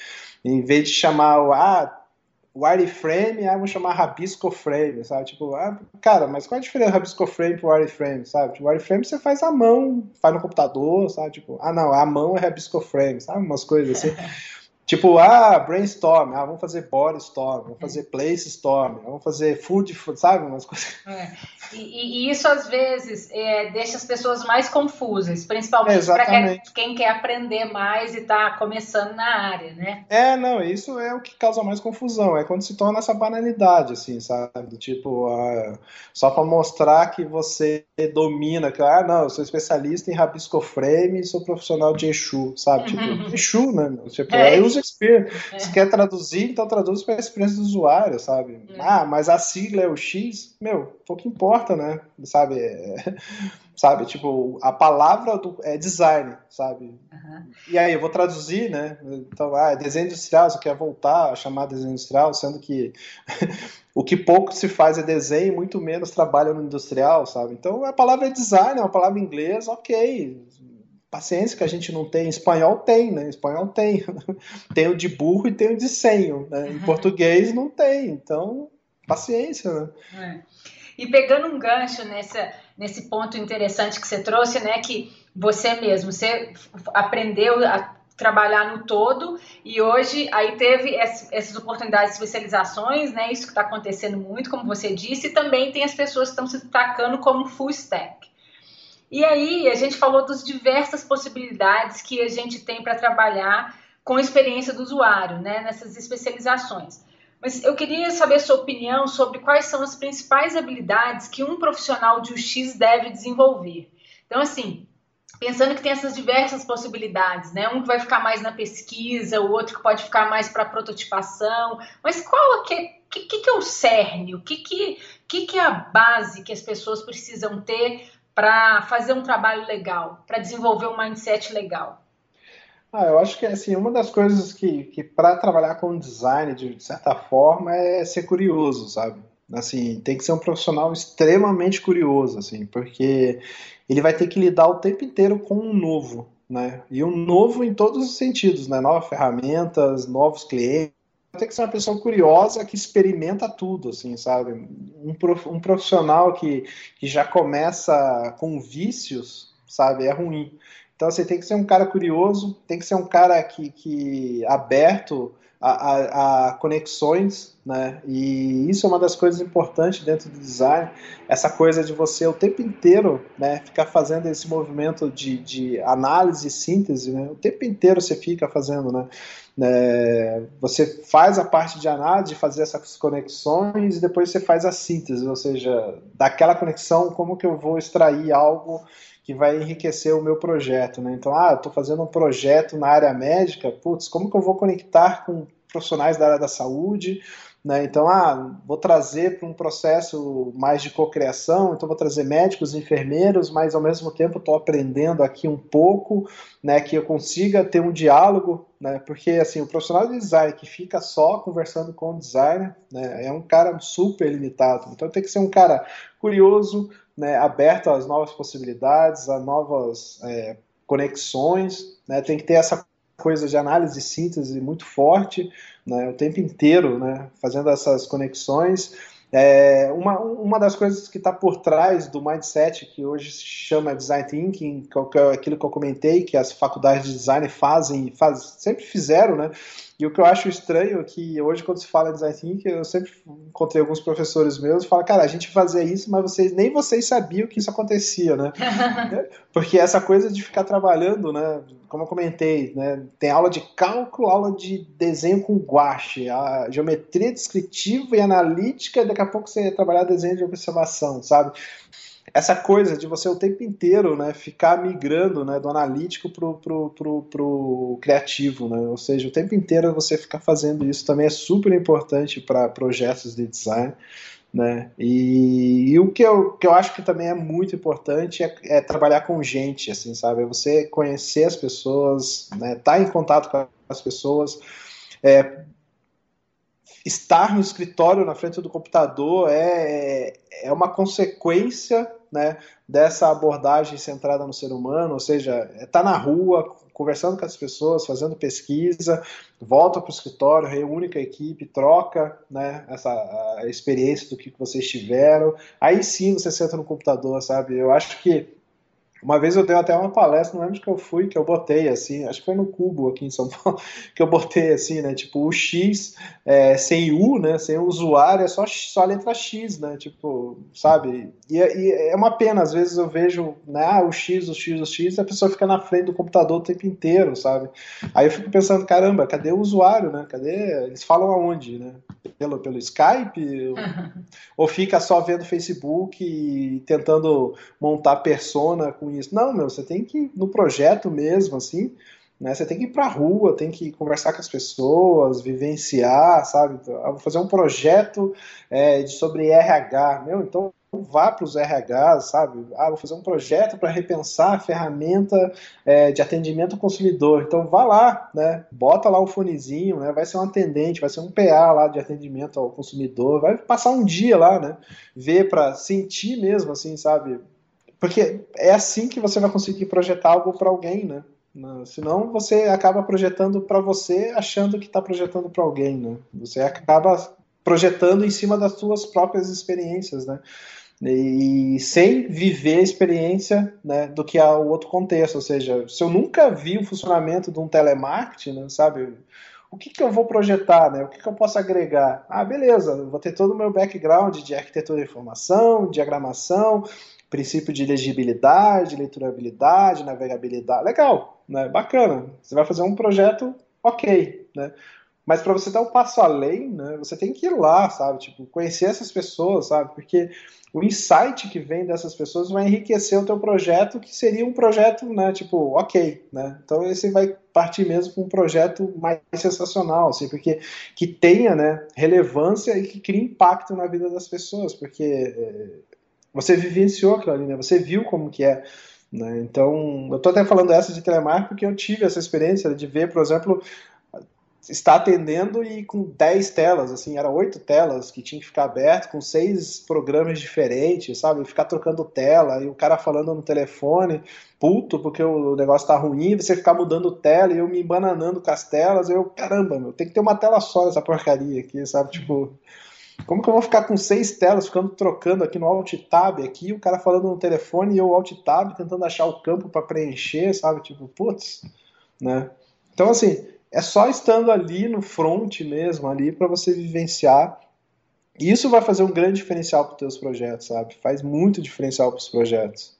Em vez de chamar o, ah, wireframe, ah, vamos chamar rabisco frame, sabe? Tipo, ah, cara, mas qual é a diferença rabisco frame pro wireframe, sabe? Tipo, wireframe você faz à mão, faz no computador, sabe? Tipo, ah, não, a mão é rabisco frame, sabe? Umas coisas assim. *laughs* Tipo, ah, brainstorm, ah, vamos fazer body storm, vamos fazer place storm, vamos fazer food, sabe? Umas coisas. É. E, e, isso às vezes é, deixa as pessoas mais confusas, principalmente para quem, quem, quer aprender mais e está começando na área, né? É, não, isso é o que causa mais confusão, é quando se torna essa banalidade, assim, sabe? Tipo, ah, só para mostrar que você domina, que, ah, não, eu sou especialista em rabisco frame, sou profissional de Exu, sabe? Tipo, uhum. Exu, né? Tipo, é, é user experience. É. Se quer traduzir, então traduz para a experiência do usuário, sabe? É. Ah, mas a sigla é o X, meu, pouco importa, né? Sabe? É, *laughs* sabe? Tipo, a palavra do, é design, sabe? Uhum. E aí, eu vou traduzir, né? Então, ah, desenho industrial, você quer voltar a chamar desenho industrial, sendo que *laughs* o que pouco se faz é desenho, muito menos trabalha no industrial, sabe? Então, a palavra é design, é uma palavra em inglês, ok paciência que a gente não tem. Em espanhol tem, né? Em espanhol tem. *laughs* tem o de burro e tem o de senho. Né? Em português não tem. Então, paciência, né? É. E pegando um gancho nessa, nesse ponto interessante que você trouxe, né? Que você mesmo, você aprendeu a trabalhar no todo e hoje aí teve essas oportunidades de especializações, né? Isso que está acontecendo muito, como você disse, e também tem as pessoas que estão se destacando como full stack. E aí a gente falou das diversas possibilidades que a gente tem para trabalhar com a experiência do usuário, né, nessas especializações. Mas eu queria saber sua opinião sobre quais são as principais habilidades que um profissional de UX deve desenvolver. Então, assim, pensando que tem essas diversas possibilidades, né? Um que vai ficar mais na pesquisa, o outro que pode ficar mais para prototipação. Mas qual é que, que, que, é o cerne? O que, que, que, que é a base que as pessoas precisam ter para fazer um trabalho legal, para desenvolver um mindset legal? Ah, eu acho que assim, uma das coisas que, que para trabalhar com design, de, de, certa forma, é ser curioso, sabe? Assim, tem que ser um profissional extremamente curioso, assim, porque ele vai ter que lidar o tempo inteiro com um novo, né? E um novo em todos os sentidos, né? Novas ferramentas, novos clientes, tem que ser uma pessoa curiosa que experimenta tudo, assim, sabe? Um, um profissional que, que já começa com vícios, sabe? É ruim. Então você tem que ser um cara curioso, tem que ser um cara que, que aberto a, a, a, conexões, né? E isso é uma das coisas importantes dentro do design, essa coisa de você o tempo inteiro, né, ficar fazendo esse movimento de, de análise e síntese, né? O tempo inteiro você fica fazendo, né? É, você faz a parte de análise, fazer essas conexões e depois você faz a síntese, ou seja, daquela conexão, como que eu vou extrair algo que vai enriquecer o meu projeto, né? Então, ah, estou fazendo um projeto na área médica, putz, como que eu vou conectar com profissionais da área da saúde né? Então, ah, vou trazer para um processo mais de cocriação, então vou trazer médicos, enfermeiros, mas ao mesmo tempo estou aprendendo aqui um pouco, né, que eu consiga ter um diálogo, né, porque assim, o profissional de design que fica só conversando com o designer, né, é um cara super limitado. Então tem que ser um cara curioso, né, aberto às novas possibilidades, a novas é, conexões, né, tem que ter essa coisa de análise e síntese muito forte, né, o tempo inteiro, né, fazendo essas conexões. É, uma, uma das coisas que está por trás do mindset, que hoje se chama design thinking, que é aquilo que eu comentei, que as faculdades de design fazem, faz, sempre fizeram, né? E o que eu acho estranho é que hoje, quando se fala em design thinking, eu sempre encontrei alguns professores meus e falam, cara, a gente fazia isso, mas vocês nem vocês sabiam que isso acontecia, *laughs* né? Porque essa coisa de ficar trabalhando, né? Como eu comentei, né? Tem aula de cálculo, aula de desenho com guache, a geometria descritiva e analítica, e daqui a pouco você ia trabalhar desenho de observação, sabe? Essa coisa de você o tempo inteiro né, ficar migrando né, do analítico para pro, pro, pro criativo, né? ou seja, o tempo inteiro você ficar fazendo isso também é super importante para projetos de design. Né? E, e, o que eu, que eu acho que também é muito importante é, é trabalhar com gente, assim, sabe? É você conhecer as pessoas, né? estar tá em contato com as pessoas, é, estar no escritório na frente do computador é, é uma consequência né, dessa abordagem centrada no ser humano, ou seja, é estar tá na rua, conversando com as pessoas, fazendo pesquisa, volta para o escritório, reúne com a equipe, troca né, essa experiência do que vocês tiveram. Aí sim você senta no computador, sabe? Eu acho que uma vez eu dei até uma palestra, não lembro que eu fui, que eu botei assim, acho que foi no Cubo aqui em São *laughs* Paulo, que eu botei assim, né? Tipo, o X é, sem U, né? Sem o usuário, é só, só a letra X, né? Tipo, sabe? E, e, é uma pena, às vezes eu vejo, né? Ah, o X, o X, o X, e a pessoa fica na frente do computador o tempo inteiro, sabe? Aí eu fico pensando, caramba, cadê o usuário, né? Cadê? Eles falam aonde, né? Pelo, pelo Skype? *laughs* ou fica só vendo Facebook e tentando montar persona com isso? Não, meu, você tem que ir no projeto mesmo, assim, né? Você tem que ir para a rua, tem que conversar com as pessoas, vivenciar, sabe? Vou fazer um projeto é, sobre RH, meu, então vá para os RH, sabe? Ah, vou fazer um projeto para repensar a ferramenta é, de atendimento ao consumidor. Então vá lá, né? Bota lá o fonezinho, né? Vai ser um atendente, vai ser um PA lá de atendimento ao consumidor, vai passar um dia lá, né? Ver para sentir mesmo, assim, sabe? Porque é assim que você vai conseguir projetar algo para alguém, né? Senão você acaba projetando para você achando que está projetando para alguém, né? Você acaba projetando em cima das suas próprias experiências, né? E sem viver a experiência né, do que é o outro contexto. Ou seja, se eu nunca vi o funcionamento de um telemarketing, né, sabe? O que, que eu vou projetar, né? O que, que eu posso agregar? Ah, beleza, vou ter todo o meu background de arquitetura de informação, diagramação, princípio de legibilidade, leiturabilidade, navegabilidade. Legal, né? Bacana. Você vai fazer um projeto ok, né? Mas para você dar um passo além, né, você tem que ir lá, sabe? Tipo, conhecer essas pessoas, sabe? Porque o insight que vem dessas pessoas vai enriquecer o teu projeto, que seria um projeto, né, tipo, ok, né? Então esse vai partir mesmo para um projeto mais sensacional, assim, porque que tenha, né, relevância e que crie impacto na vida das pessoas, porque é, você vivenciou aquilo ali, né? Você viu como que é. Né? Então, eu estou até falando essa de telemarketing porque eu tive essa experiência de ver, por exemplo, estar atendendo e com 10 telas, assim, era oito telas que tinha que ficar aberto, com seis programas diferentes, sabe? Ficar trocando tela, e o cara falando no telefone, puto, porque o negócio tá ruim, você ficar mudando tela, e eu me embananando com as telas, eu, caramba, meu, tem que ter uma tela só nessa porcaria aqui, sabe? Tipo, como que eu vou ficar com seis telas, ficando trocando aqui no Alt Tab aqui, o cara falando no telefone e eu Alt Tab tentando achar o campo para preencher, sabe? Tipo, putz, né? Então, assim, é só estando ali no front mesmo, ali para você vivenciar. E isso vai fazer um grande diferencial para os teus projetos, sabe? Faz muito diferencial para os projetos.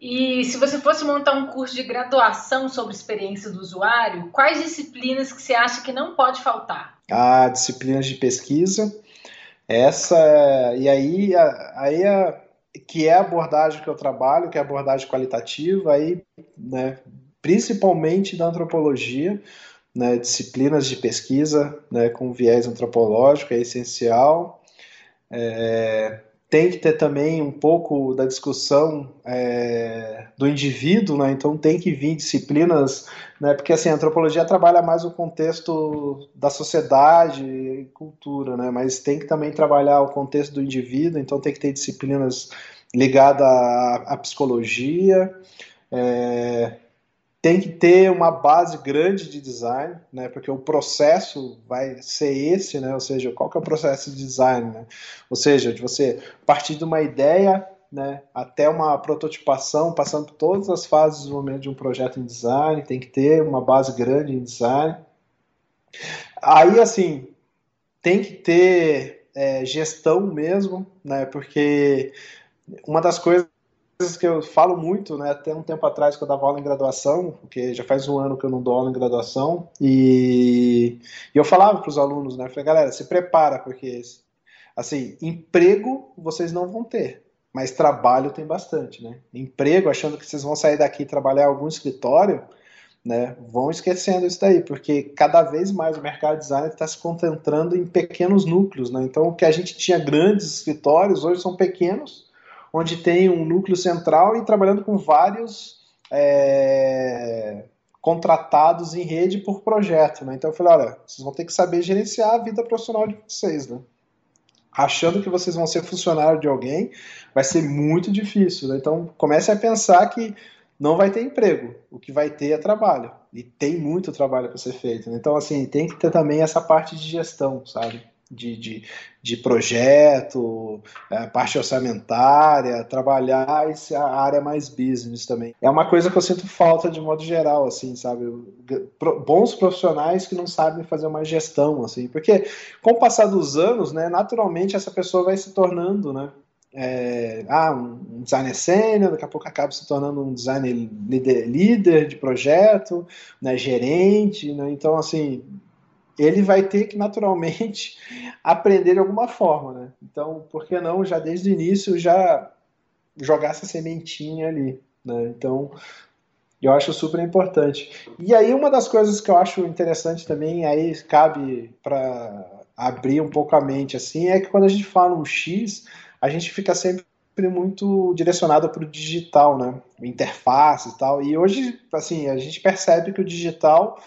E se você fosse montar um curso de graduação sobre experiência do usuário, quais disciplinas que você acha que não pode faltar? Ah, disciplinas de pesquisa, essa e aí, aí a, que é a abordagem que eu trabalho, que é a abordagem qualitativa, aí, né, principalmente da antropologia, né, disciplinas de pesquisa né, com viés antropológico é essencial. É, tem que ter também um pouco da discussão é, do indivíduo, né? então tem que vir disciplinas, né? porque assim, a antropologia trabalha mais o contexto da sociedade e cultura, né? mas tem que também trabalhar o contexto do indivíduo, então tem que ter disciplinas ligadas à, à psicologia, é, tem que ter uma base grande de design, né? Porque o processo vai ser esse, né? Ou seja, qual que é o processo de design, né? Ou seja, de você partir de uma ideia, né, até uma prototipação, passando por todas as fases do momento de um projeto em design, tem que ter uma base grande em design. Aí, assim, tem que ter é, gestão mesmo, né? Porque uma das coisas coisas que eu falo muito, né? Até um tempo atrás que eu dava aula em graduação, porque já faz um ano que eu não dou aula em graduação, e, e eu falava para os alunos, né? falei, galera, se prepara, porque assim, emprego vocês não vão ter, mas trabalho tem bastante, né? Emprego, achando que vocês vão sair daqui e trabalhar em algum escritório, né? Vão esquecendo isso daí, porque cada vez mais o mercado de design está se concentrando em pequenos núcleos, né? Então, o que a gente tinha grandes escritórios, hoje são pequenos, onde tem um núcleo central e trabalhando com vários é, contratados em rede por projeto. Né? Então eu falei, olha, vocês vão ter que saber gerenciar a vida profissional de vocês. Né? Achando que vocês vão ser funcionário de alguém, vai ser muito difícil. Né? Então comece a pensar que não vai ter emprego. O que vai ter é trabalho. E tem muito trabalho para ser feito. Né? Então, assim, tem que ter também essa parte de gestão, sabe? De, de, de projeto, é, parte orçamentária, trabalhar essa área mais business também. É uma coisa que eu sinto falta de modo geral, assim, sabe? Bons profissionais que não sabem fazer uma gestão, assim, porque com o passar dos anos, né, naturalmente essa pessoa vai se tornando, né, é, ah, um designer sênior, daqui a pouco acaba se tornando um designer líder, líder de projeto, né, gerente, né, então assim, ele vai ter que naturalmente *laughs* aprender de alguma forma, né? Então, por que não já desde o início já jogar essa sementinha ali, né? Então, eu acho super importante. E aí uma das coisas que eu acho interessante também, aí cabe para abrir um pouco a mente assim, é que quando a gente fala um X, a gente fica sempre muito direcionado para o digital, né? Interface e tal. E hoje, assim, a gente percebe que o digital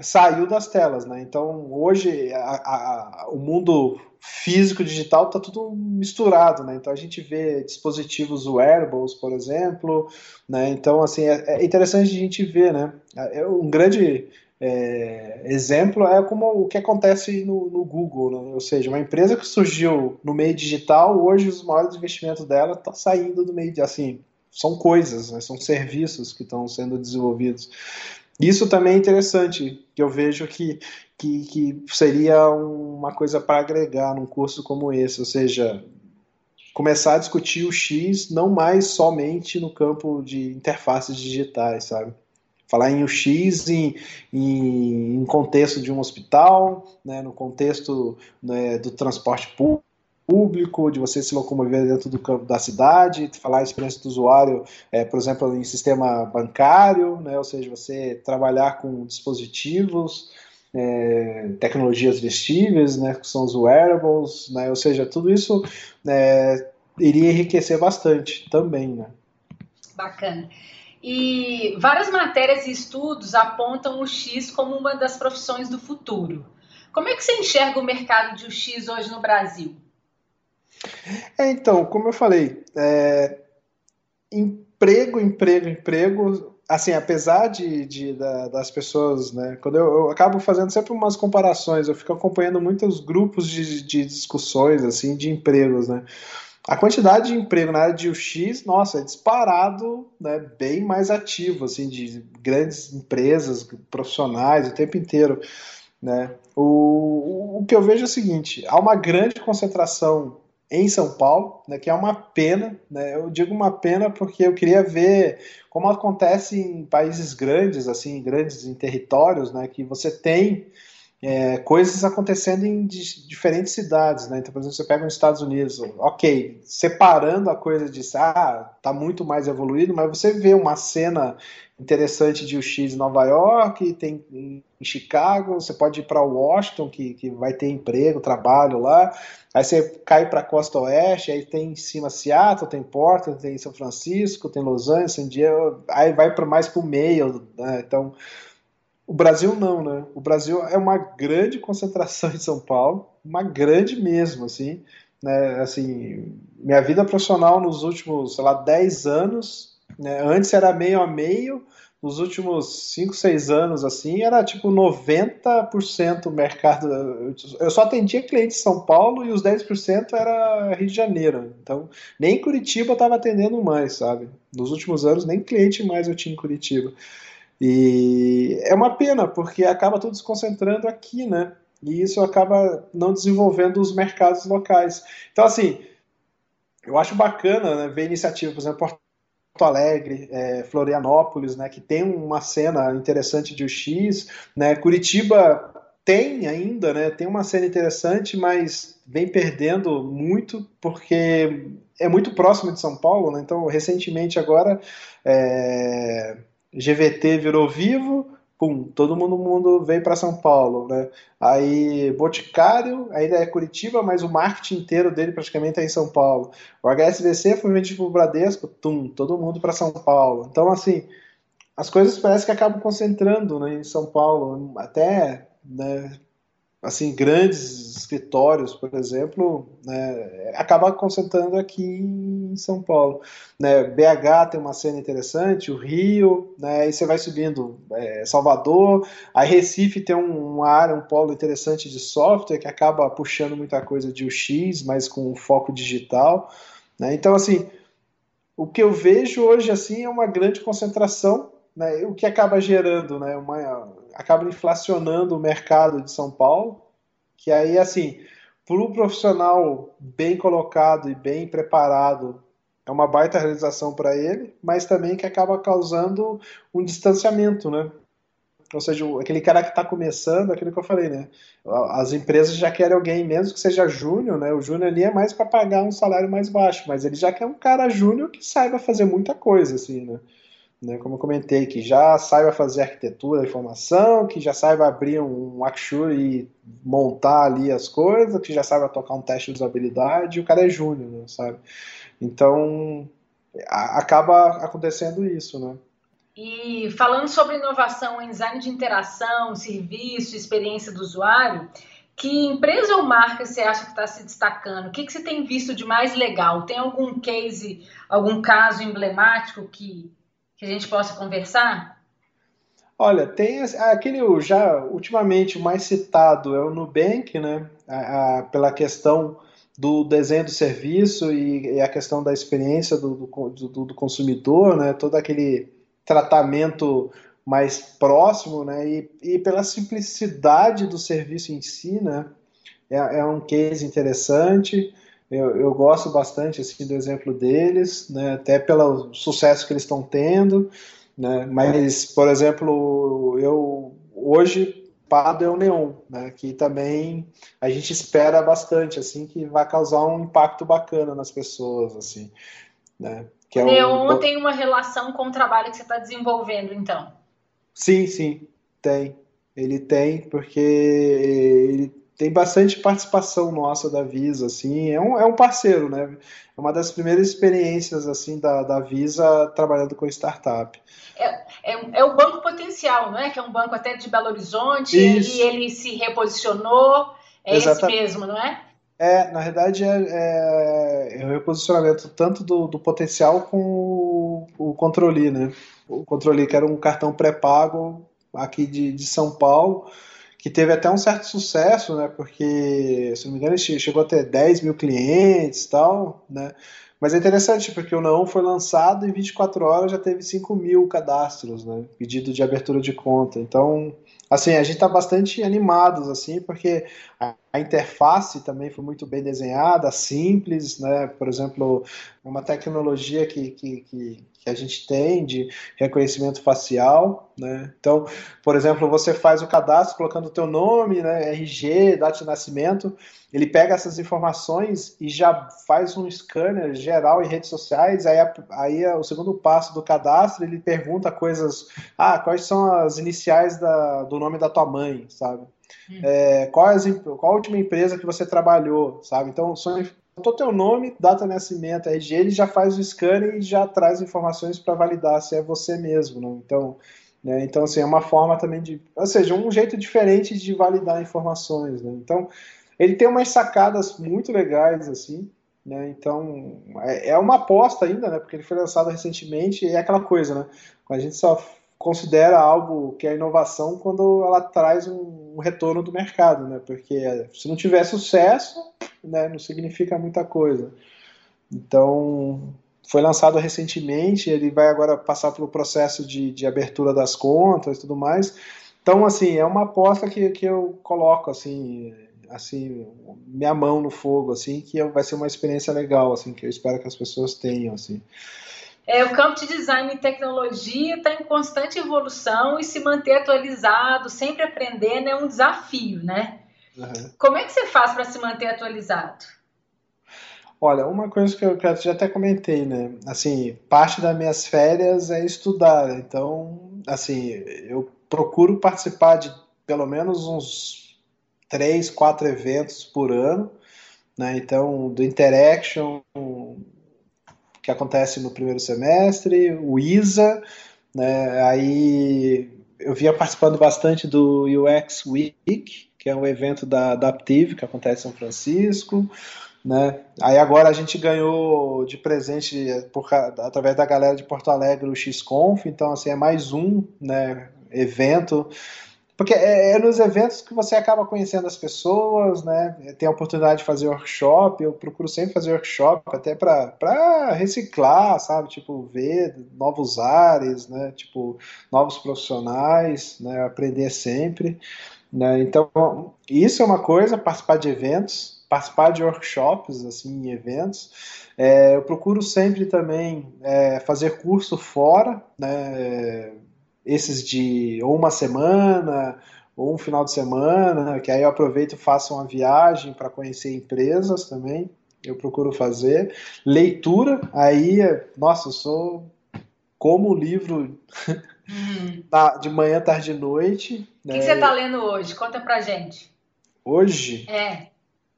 saiu das telas, né? Então, hoje, a, a, o mundo físico digital está tudo misturado, né? Então, a gente vê dispositivos wearables, por exemplo, né? Então, assim, é, é interessante a gente ver, né? É um grande é, exemplo é como o que acontece no, no Google, né? ou seja, uma empresa que surgiu no meio digital, hoje os maiores investimentos dela estão tá saindo do meio assim, são coisas, né? são serviços que estão sendo desenvolvidos. Isso também é interessante, que eu vejo que, que, que seria uma coisa para agregar num curso como esse, ou seja, começar a discutir o X não mais somente no campo de interfaces digitais, sabe? falar em UX em, em, em contexto de um hospital, né, no contexto né, do transporte público, de você se locomover dentro do campo da cidade, falar a experiência do usuário, é, por exemplo, em sistema bancário, né, ou seja, você trabalhar com dispositivos, é, tecnologias vestíveis, né, que são os wearables, né, ou seja, tudo isso é, iria enriquecer bastante também. Né. Bacana. E várias matérias e estudos apontam o X como uma das profissões do futuro. Como é que você enxerga o mercado de UX hoje no Brasil? É, então, como eu falei, é, emprego, emprego, emprego, assim, apesar de, de da, das pessoas, né, quando eu, eu, acabo fazendo sempre umas comparações, eu fico acompanhando muitos grupos de, de discussões, assim, de empregos, né, a quantidade de emprego na área de UX, nossa, é disparado, né, bem mais ativo, assim, de grandes empresas, profissionais, o tempo inteiro, né. O, o que eu vejo é o seguinte, há uma grande concentração em São Paulo, né, que é uma pena, né, eu digo uma pena porque eu queria ver como acontece em países grandes, assim, grandes em territórios, né, que você tem é, coisas acontecendo em diferentes cidades, né? Então, por exemplo, você pega nos Estados Unidos, ok, separando a coisa de, ah, tá muito mais evoluído, mas você vê uma cena interessante de UX em Nova York, tem em Chicago, você pode ir para Washington, que, que vai ter emprego, trabalho lá, aí você cai para a costa oeste, aí tem em cima Seattle, tem Portland, tem São Francisco, tem Los Angeles, San Diego, aí vai para mais para o meio, né? então o Brasil não, né? O Brasil é uma grande concentração *laughs* em São Paulo, uma grande mesmo, assim. Né? assim minha vida profissional nos últimos, sei lá, 10 anos, né? antes era meio a meio, nos últimos 5, 6 anos, assim, era tipo 90% mercado. Eu só atendia clientes de São Paulo e os 10% era Rio de Janeiro. Então, nem Curitiba eu estava atendendo mais, sabe? Nos últimos anos, nem cliente mais eu tinha em Curitiba. E é uma pena, porque acaba tudo se concentrando aqui, né? E isso acaba não desenvolvendo os mercados locais. Então, assim, eu acho bacana né, ver iniciativa, por exemplo, Porto Alegre, é, Florianópolis, né, que tem uma cena interessante de UX, né, Curitiba tem ainda, né, tem uma cena interessante, mas vem perdendo muito porque é muito próximo de São Paulo, né, então recentemente agora é, GVT virou vivo, pum, todo mundo, mundo veio para São Paulo, né? Aí Boticário ainda é Curitiba, mas o marketing inteiro dele praticamente é em São Paulo. O HSBC foi vendido para o Bradesco, tum, todo mundo para São Paulo. Então assim, as coisas parece que acabam concentrando né, em São Paulo, até né, assim grandes escritórios, por exemplo, né, acaba concentrando aqui em São Paulo. Né, BH tem uma cena interessante, o Rio, né, aí você vai subindo é, Salvador, aí Recife tem um, uma área, um polo interessante de software que acaba puxando muita coisa de UX, mas com foco digital. Né, então, assim, o que eu vejo hoje assim é uma grande concentração, né, o que acaba gerando, né, uma, acaba inflacionando o mercado de São Paulo, que aí, assim, para o profissional bem colocado e bem preparado, é uma baita realização para ele, mas também que acaba causando um distanciamento, né? Ou seja, aquele cara que está começando, aquilo que eu falei, né? As empresas já querem alguém, mesmo que seja júnior, né? O júnior ali é mais para pagar um salário mais baixo, mas ele já quer um cara júnior que saiba fazer muita coisa, assim, né? Né? Como eu comentei, que já saiba fazer arquitetura de informação, que já saiba abrir um Axure e montar ali as coisas, que já saiba tocar um teste de usabilidade, o cara é júnior, né? sabe? Então, acaba acontecendo isso, né? E falando sobre inovação em design de interação, serviço, experiência do usuário, que empresa ou marca você acha que está se destacando? O que, que você tem visto de mais legal? Tem algum case, algum caso emblemático que, que a gente possa conversar? Olha, tem aquele já ultimamente mais citado é o Nubank, né? A, a, pela questão do desenho do serviço e, e a questão da experiência do, do, do, do consumidor, né? Todo aquele tratamento mais próximo, né? E, e pela simplicidade do serviço em si, né? É, é um case interessante. Eu, eu, gosto bastante assim do exemplo deles, né? Até pelo sucesso que eles estão tendo, né? Mas, por exemplo, eu hoje Pado é o Neon, né? Que também a gente espera bastante, assim, que vai causar um impacto bacana nas pessoas, assim, né? Que é Neon o... tem uma relação com o trabalho que você está desenvolvendo, então? Sim, sim, tem. Ele tem, porque ele tem bastante participação nossa da Visa, assim, é um, é um parceiro, né? É uma das primeiras experiências, assim, da, da Visa trabalhando com startup. É, é, é, o Banco Potencial, não é? Que é um banco até de Belo Horizonte, Isso. e ele se reposicionou, é Exatamente. esse mesmo, não é? É, na verdade é, é, é o reposicionamento tanto do, do potencial com o, o controle, né? O controle que era um cartão pré-pago aqui de, de São Paulo, que teve até um certo sucesso, né? Porque, se não me engano, chegou a ter 10 mil clientes e tal, né? Mas é interessante porque o Não foi lançado e em 24 horas já teve 5 mil cadastros, né? Pedido de abertura de conta. Então, assim, a gente está bastante animados, assim, porque a, interface também foi muito bem desenhada, simples, né? Por exemplo, uma tecnologia que, que, que, que a gente tem de reconhecimento facial, né? Então, por exemplo, você faz o cadastro colocando o teu nome, né? RG, data de nascimento, ele pega essas informações e já faz um scanner geral em redes sociais. Aí, aí o segundo passo do cadastro ele pergunta coisas, ah, quais são as iniciais da, do nome da tua mãe, sabe? Hum. É, qual, as, qual a última empresa que você trabalhou, sabe? Então, são o teu nome, data de nascimento, RG, ele já faz o scanner e já traz informações para validar se é você mesmo, né? Então, né? Então, assim, é uma forma também de, ou seja, um jeito diferente de validar informações, né? Então, ele tem umas sacadas muito legais, assim, né? Então, é, é uma aposta ainda, né? Porque ele foi lançado recentemente e é aquela coisa, né? A gente só considera algo que é inovação quando ela traz um, retorno do mercado, né? Porque se não tiver sucesso, né, não significa muita coisa. Então, foi lançado recentemente, ele vai agora passar pelo processo de, de abertura das contas e tudo mais. Então, assim, é uma aposta que, que eu coloco, assim, assim, minha mão no fogo, assim, que vai ser uma experiência legal, assim, que eu espero que as pessoas tenham, assim. É, o campo de design e tecnologia está em constante evolução e se manter atualizado, sempre aprendendo é um desafio, né? Uhum. Como é que você faz para se manter atualizado? Olha, uma coisa que eu, que eu já até comentei, né? Assim, parte das minhas férias é estudar. Então, assim, eu procuro participar de pelo menos uns três, quatro eventos por ano, né? Então, do Interaction, que acontece no primeiro semestre, o ISA, né? Aí eu vinha participando bastante do UX Week, que é um evento da Adaptive, que acontece em São Francisco. Né? Aí agora a gente ganhou de presente por, através da galera de Porto Alegre o XConf, então assim é mais um né, evento porque é, é, nos eventos que você acaba conhecendo as pessoas, né? Tem a oportunidade de fazer workshop. Eu procuro sempre fazer workshop até para reciclar, sabe? Tipo, ver novos ares, né? Tipo, novos profissionais, né? Aprender sempre. Né? Então, isso é uma coisa, participar de eventos, participar de workshops, assim, em eventos. É, eu procuro sempre também é, fazer curso fora, né? Esses de ou uma semana ou um final de semana, que aí eu aproveito e faço uma viagem para conhecer empresas também, eu procuro fazer. Leitura, aí, nossa, eu sou como livro hum. *laughs* de manhã, tarde e noite. O né? que, você está lendo hoje? Conta pra gente. Hoje? É.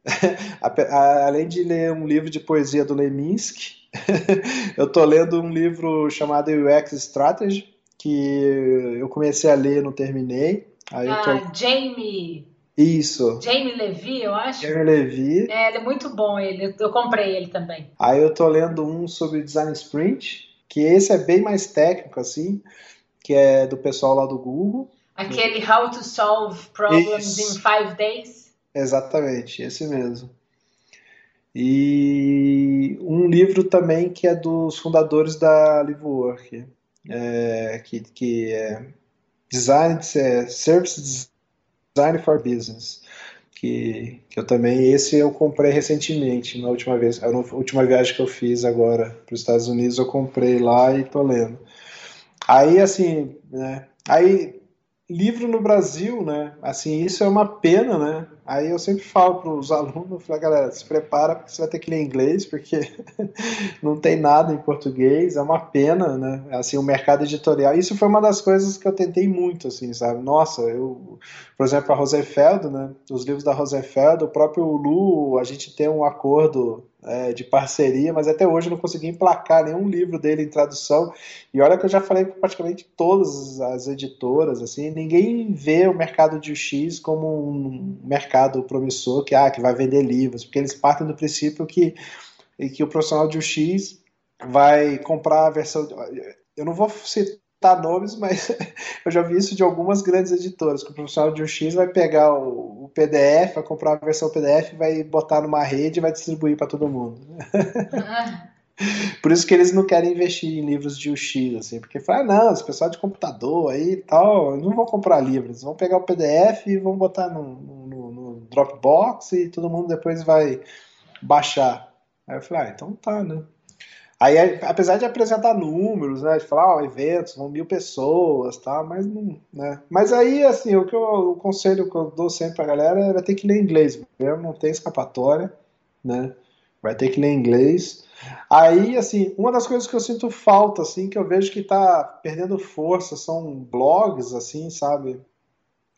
*laughs* Além de ler um livro de poesia do Leminski, *laughs* eu estou lendo um livro chamado UX Strategy, que eu comecei a ler, não terminei. Aí ah, tô... Jamie. Isso. Jamie Levy, eu acho. Jamie Levy. É, ele é muito bom, ele. Eu comprei ele também. Aí eu tô lendo um sobre design sprint, que esse é bem mais técnico, assim, que é do pessoal lá do Google. Aquele How to Solve Problems Isso. in Five Days. Exatamente, esse mesmo. E um livro também que é dos fundadores da Livework, é, que, que é Design, é, Service Design for Business, que, que eu também, esse eu comprei recentemente, na última vez, na última viagem que eu fiz agora para os Estados Unidos, eu comprei lá e tô lendo. Aí, assim, né, aí livro no Brasil, né? Assim, isso é uma pena, né? Aí eu sempre falo para os *laughs* alunos, falo, galera, se prepara porque você vai ter que ler inglês, porque *laughs* não tem nada em português, é uma pena, né? Assim, o mercado editorial, isso foi uma das coisas que eu tentei muito, assim, sabe? Nossa, eu, por exemplo, a Rosenfeld, né? Os livros da Rosenfeld, o próprio Lu, a gente tem um acordo é, de parceria, mas até hoje eu não consegui emplacar nenhum livro dele em tradução. E olha que eu já falei com praticamente todas as editoras, assim, ninguém vê o mercado de UX como um mercado promissor que, ah, que vai vender livros, porque eles partem do princípio que, que o profissional de UX vai comprar a versão. Eu não vou citar citar nomes, mas *laughs* eu já vi isso de algumas grandes editoras, que o profissional de um X vai pegar o, o PDF, vai comprar a versão PDF, vai botar numa rede e vai distribuir para todo mundo. Ah. *laughs* Por isso que eles não querem investir em livros de UX, assim, porque fala, ah, não, esse pessoal de computador aí e tal, não vão comprar livros, vão pegar o PDF e vão botar no, no, no Dropbox e todo mundo depois vai baixar. Aí eu falei, ah, então tá, né? Aí, apesar de apresentar números, né, de falar, ó, eventos, vão mil pessoas, tá, mas não, né. Mas aí, assim, o que eu, o conselho que eu dou sempre pra galera é vai ter que ler inglês mesmo, não tem escapatória, né, vai ter que ler inglês. Aí, assim, uma das coisas que eu sinto falta, assim, que eu vejo que tá perdendo força, são blogs, assim, sabe,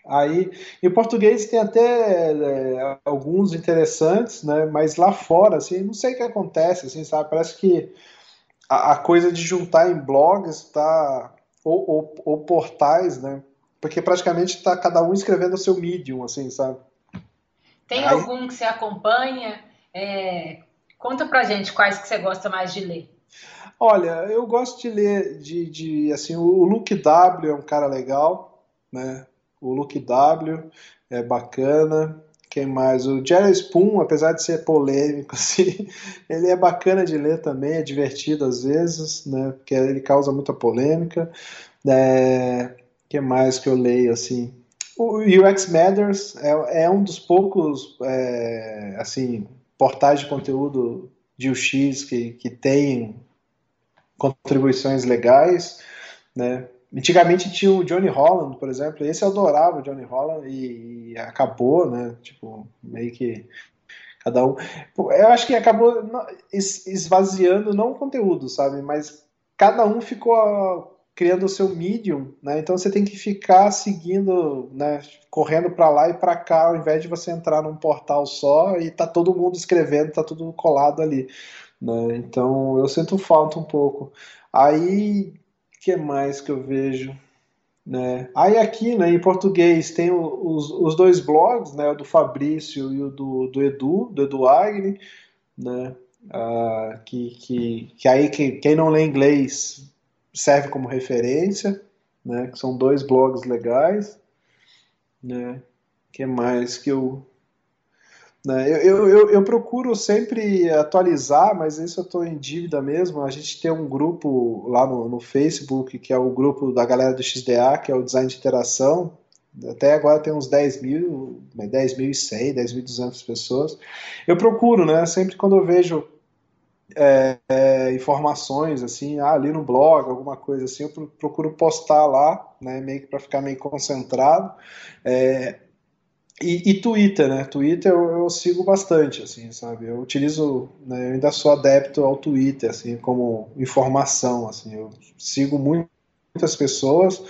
Aí, em português tem até é, alguns interessantes, né? Mas lá fora, assim, não sei o que acontece, assim, sabe? Parece que a, a coisa de juntar em blogs tá ou, ou, ou, portais, né? Porque praticamente está cada um escrevendo o seu medium, assim, sabe? Tem Aí... algum que você acompanha? É... Conta pra gente quais que você gosta mais de ler. Olha, eu gosto de ler de, de assim, o Luke W é um cara legal, né? O Luke W é bacana. Quem mais? O Jerry Spoon, apesar de ser polêmico, *laughs* assim, ele é bacana de ler também, é divertido às vezes, né? Porque ele causa muita polêmica. É, que mais que eu leio assim? O UX Matters é, é um dos poucos, é, assim, portais de conteúdo de UX que, que tem contribuições legais, né? Antigamente tinha o Johnny Holland, por exemplo, esse eu adorava o Johnny Holland e, e acabou, né? Tipo, meio que cada um. Eu acho que acabou esvaziando não o conteúdo, sabe? Mas cada um ficou criando o seu medium, né? Então você tem que ficar seguindo, né? Correndo para lá e para cá, ao invés de você entrar num portal só e tá todo mundo escrevendo, tá tudo colado ali, né? Então eu sinto falta um pouco. Aí que mais que eu vejo? Né? Aí aqui, né, em português, tem os, os dois blogs, né, o do Fabrício e o do, do Edu, do Edu Agni, né, uh, que, que, que aí quem, quem não lê inglês serve como referência, né, que são dois blogs legais, né, que mais que eu? Eu, eu, eu, procuro sempre atualizar, mas isso eu estou em dívida mesmo. A gente tem um grupo lá no, no, Facebook, que é o grupo da galera do XDA, que é o Design de Interação. Até agora tem uns 10 mil, 10.100, 10.200 pessoas. Eu procuro, né? Sempre quando eu vejo é, é, informações, assim, ah, ali no blog, alguma coisa assim, eu procuro postar lá, né? Meio que para ficar meio concentrado. É, e, e, Twitter, né? Twitter eu, eu, sigo bastante, assim, sabe? Eu utilizo, né, eu ainda sou adepto ao Twitter, assim, como informação, assim. Eu sigo muito, muitas pessoas,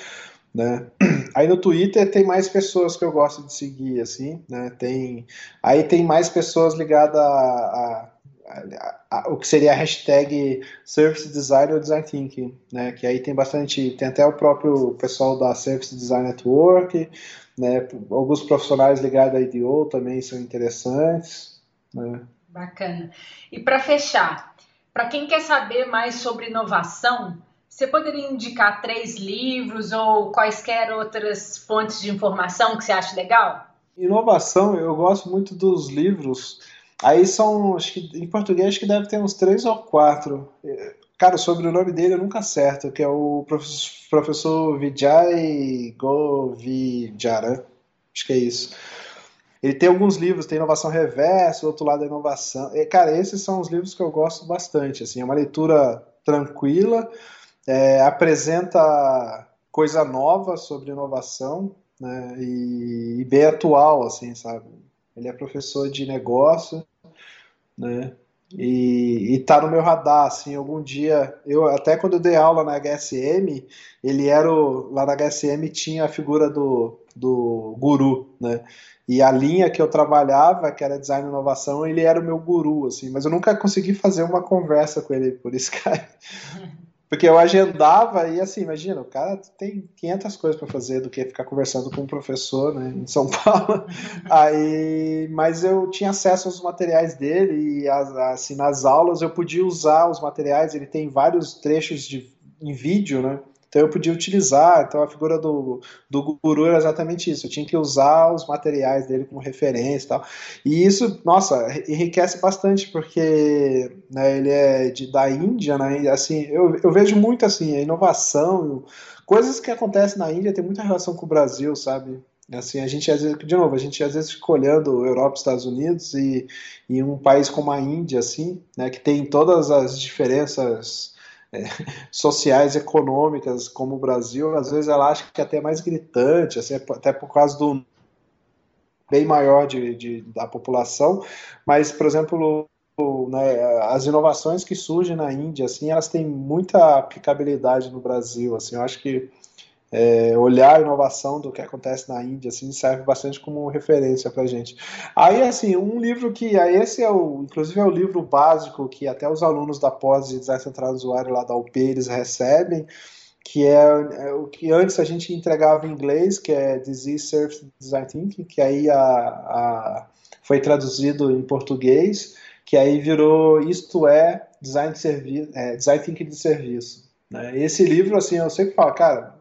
né? *clears throat* Aí no Twitter tem mais pessoas que eu gosto de seguir, assim, né? Tem, aí tem mais pessoas ligadas a, a, a, a o que seria a hashtag Service Design ou Design Thinking, né? Que aí tem bastante, tem até o próprio pessoal da Service Design Network, né? Alguns profissionais ligados à IDO também são interessantes. Né? Bacana. E para fechar, para quem quer saber mais sobre inovação, você poderia indicar três livros ou quaisquer outras fontes de informação que você acha legal? Inovação, eu gosto muito dos livros. Aí são, acho que em português acho que deve ter uns três ou quatro. Cara, sobre o nome dele eu nunca acerto, que é o professor, Vijay Govijaran. Acho que é isso. Ele tem alguns livros, tem Inovação Reversa, Outro Lado da Inovação. E, cara, esses são os livros que eu gosto bastante. Assim, é uma leitura tranquila, é, apresenta coisa nova sobre inovação né, e, e, bem atual, assim, sabe? Ele é professor de negócio, né? E, está no meu radar, assim, algum dia, eu até quando eu dei aula na HSM, ele era o, lá na HSM tinha a figura do, do guru, né? E a linha que eu trabalhava, que era design e inovação, ele era o meu guru, assim, mas eu nunca consegui fazer uma conversa com ele por Skype. *laughs* *laughs* Porque eu agendava e assim, imagina, o cara tem 500 coisas para fazer do que ficar conversando com um professor, né, em São *laughs* Paulo. Aí, mas eu tinha acesso aos materiais dele e assim nas aulas eu podia usar os materiais, ele tem vários trechos de em vídeo, né? Então eu podia utilizar, então a figura do, do guru era exatamente isso, eu tinha que usar os materiais dele como referência e tal. E isso, nossa, enriquece bastante, porque né, ele é de, da Índia, né? Assim, eu, eu vejo muito assim, a inovação, coisas que acontecem na Índia tem muita relação com o Brasil, sabe? Assim, a gente às vezes, de novo, a gente às vezes fica olhando Europa, Estados Unidos e, e um país como a Índia, assim, né, que tem todas as diferenças é, sociais, econômicas, como o Brasil, às vezes ela acha que é até mais gritante, assim, até por causa do bem maior de, de da população, mas, por exemplo, né, as inovações que surgem na Índia, assim, elas têm muita aplicabilidade no Brasil, assim, eu acho que é, olhar a inovação do que acontece na Índia, assim, serve bastante como referência para gente. Aí, assim, um livro que, aí esse é o, inclusive é o livro básico que até os alunos da pós de design central usuário lá da UP, eles recebem, que é, é, o que antes a gente entregava em inglês, que é Disease Service Design Thinking, que aí a, a, foi traduzido em português, que aí virou Isto é Design, de serviço, é, design Thinking de Serviço. Né? Esse livro, assim, eu sempre falo, cara,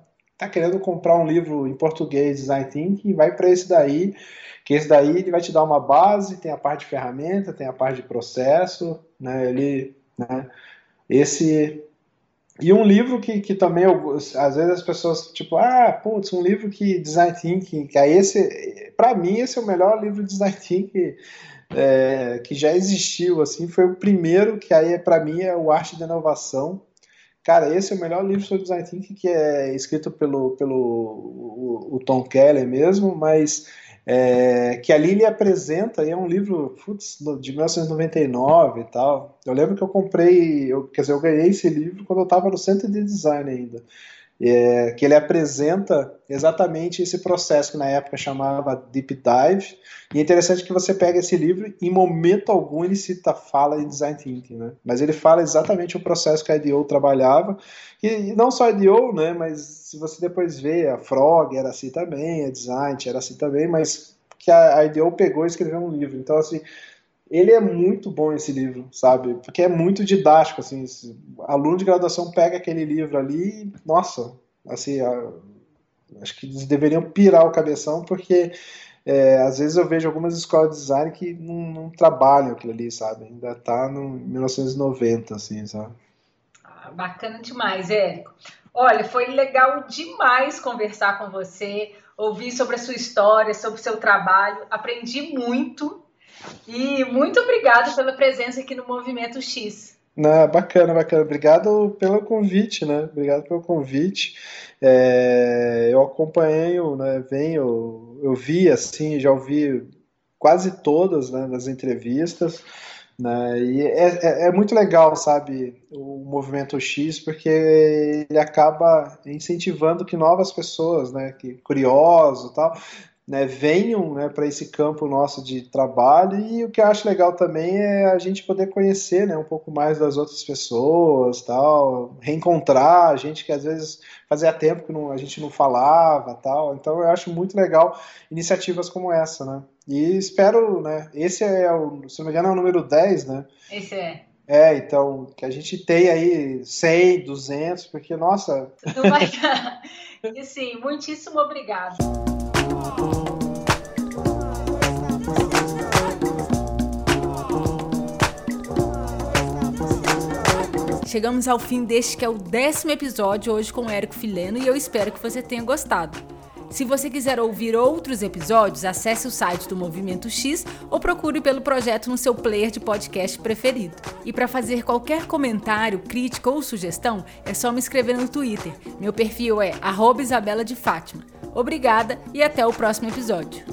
tá querendo comprar um livro em português, Design Thinking, vai para esse daí, que esse daí ele vai te dar uma base, tem a parte de ferramenta, tem a parte de processo, né? Ele, né? Esse e um livro que, que também eu, às vezes as pessoas tipo, ah, putz, um livro que Design Thinking, que é esse, para mim esse é o melhor livro de Design Thinking é, que já existiu, assim, foi o primeiro que aí para mim é o Arte da Inovação, Cara, esse é o melhor livro sobre design thinking que é escrito pelo, pelo o, o Tom Keller mesmo, mas é, que ali ele apresenta, e é um livro putz, de 1999 e tal. Eu lembro que eu comprei, eu, quer dizer, eu ganhei esse livro quando eu estava no centro de design ainda. É, que ele apresenta exatamente esse processo que na época chamava Deep Dive. E é interessante que você pega esse livro em momento algum ele cita fala em Design Thinking, né? Mas ele fala exatamente o processo que a IDEO trabalhava, e não só a IDEO, né? Mas se você depois vê, a Frog era assim também, a Design era assim também, mas que a IDEO pegou e escreveu um livro. Então, assim, ele é muito bom esse livro, sabe? Porque é muito didático, assim, aluno de graduação pega aquele livro ali e, nossa, assim, a, acho que eles deveriam pirar o cabeção, porque é, às vezes eu vejo algumas escolas de design que não, não trabalham aquilo ali, sabe? Ainda tá no 1990, assim, sabe? Ah, bacana demais, Érico. Olha, foi legal demais conversar com você, ouvir sobre a sua história, sobre o seu trabalho. Aprendi muito e muito obrigado pela presença aqui no Movimento X. Não, bacana, bacana. Obrigado pelo convite, né? Obrigado pelo convite. É, eu acompanho, né? Venho, eu vi assim, já ouvi quase todas né, nas entrevistas. Né, e é, é, é, muito legal, sabe, o movimento X, porque ele acaba incentivando que novas pessoas, né, que curiosos tal, né, venham né, para esse campo nosso de trabalho e o que eu acho legal também é a gente poder conhecer né, um pouco mais das outras pessoas, tal, reencontrar a gente que às vezes fazia tempo que não, a gente não falava, tal. Então eu acho muito legal iniciativas como essa, né? E espero, né? Esse é o, se não me engano, é o número 10, né? Esse é. É, então, que a gente tem aí 100, 200, porque, nossa... Não vai dar. E sim, muitíssimo obrigado. Chegamos ao fim deste que é o décimo episódio hoje com o Érico Fileno e eu espero que você tenha gostado. Se você quiser ouvir outros episódios, acesse o site do Movimento X ou procure pelo projeto no seu player de podcast preferido. E para fazer qualquer comentário, crítica ou sugestão, é só me escrever no Twitter. Meu perfil é Isabela de Fátima. Obrigada e até o próximo episódio.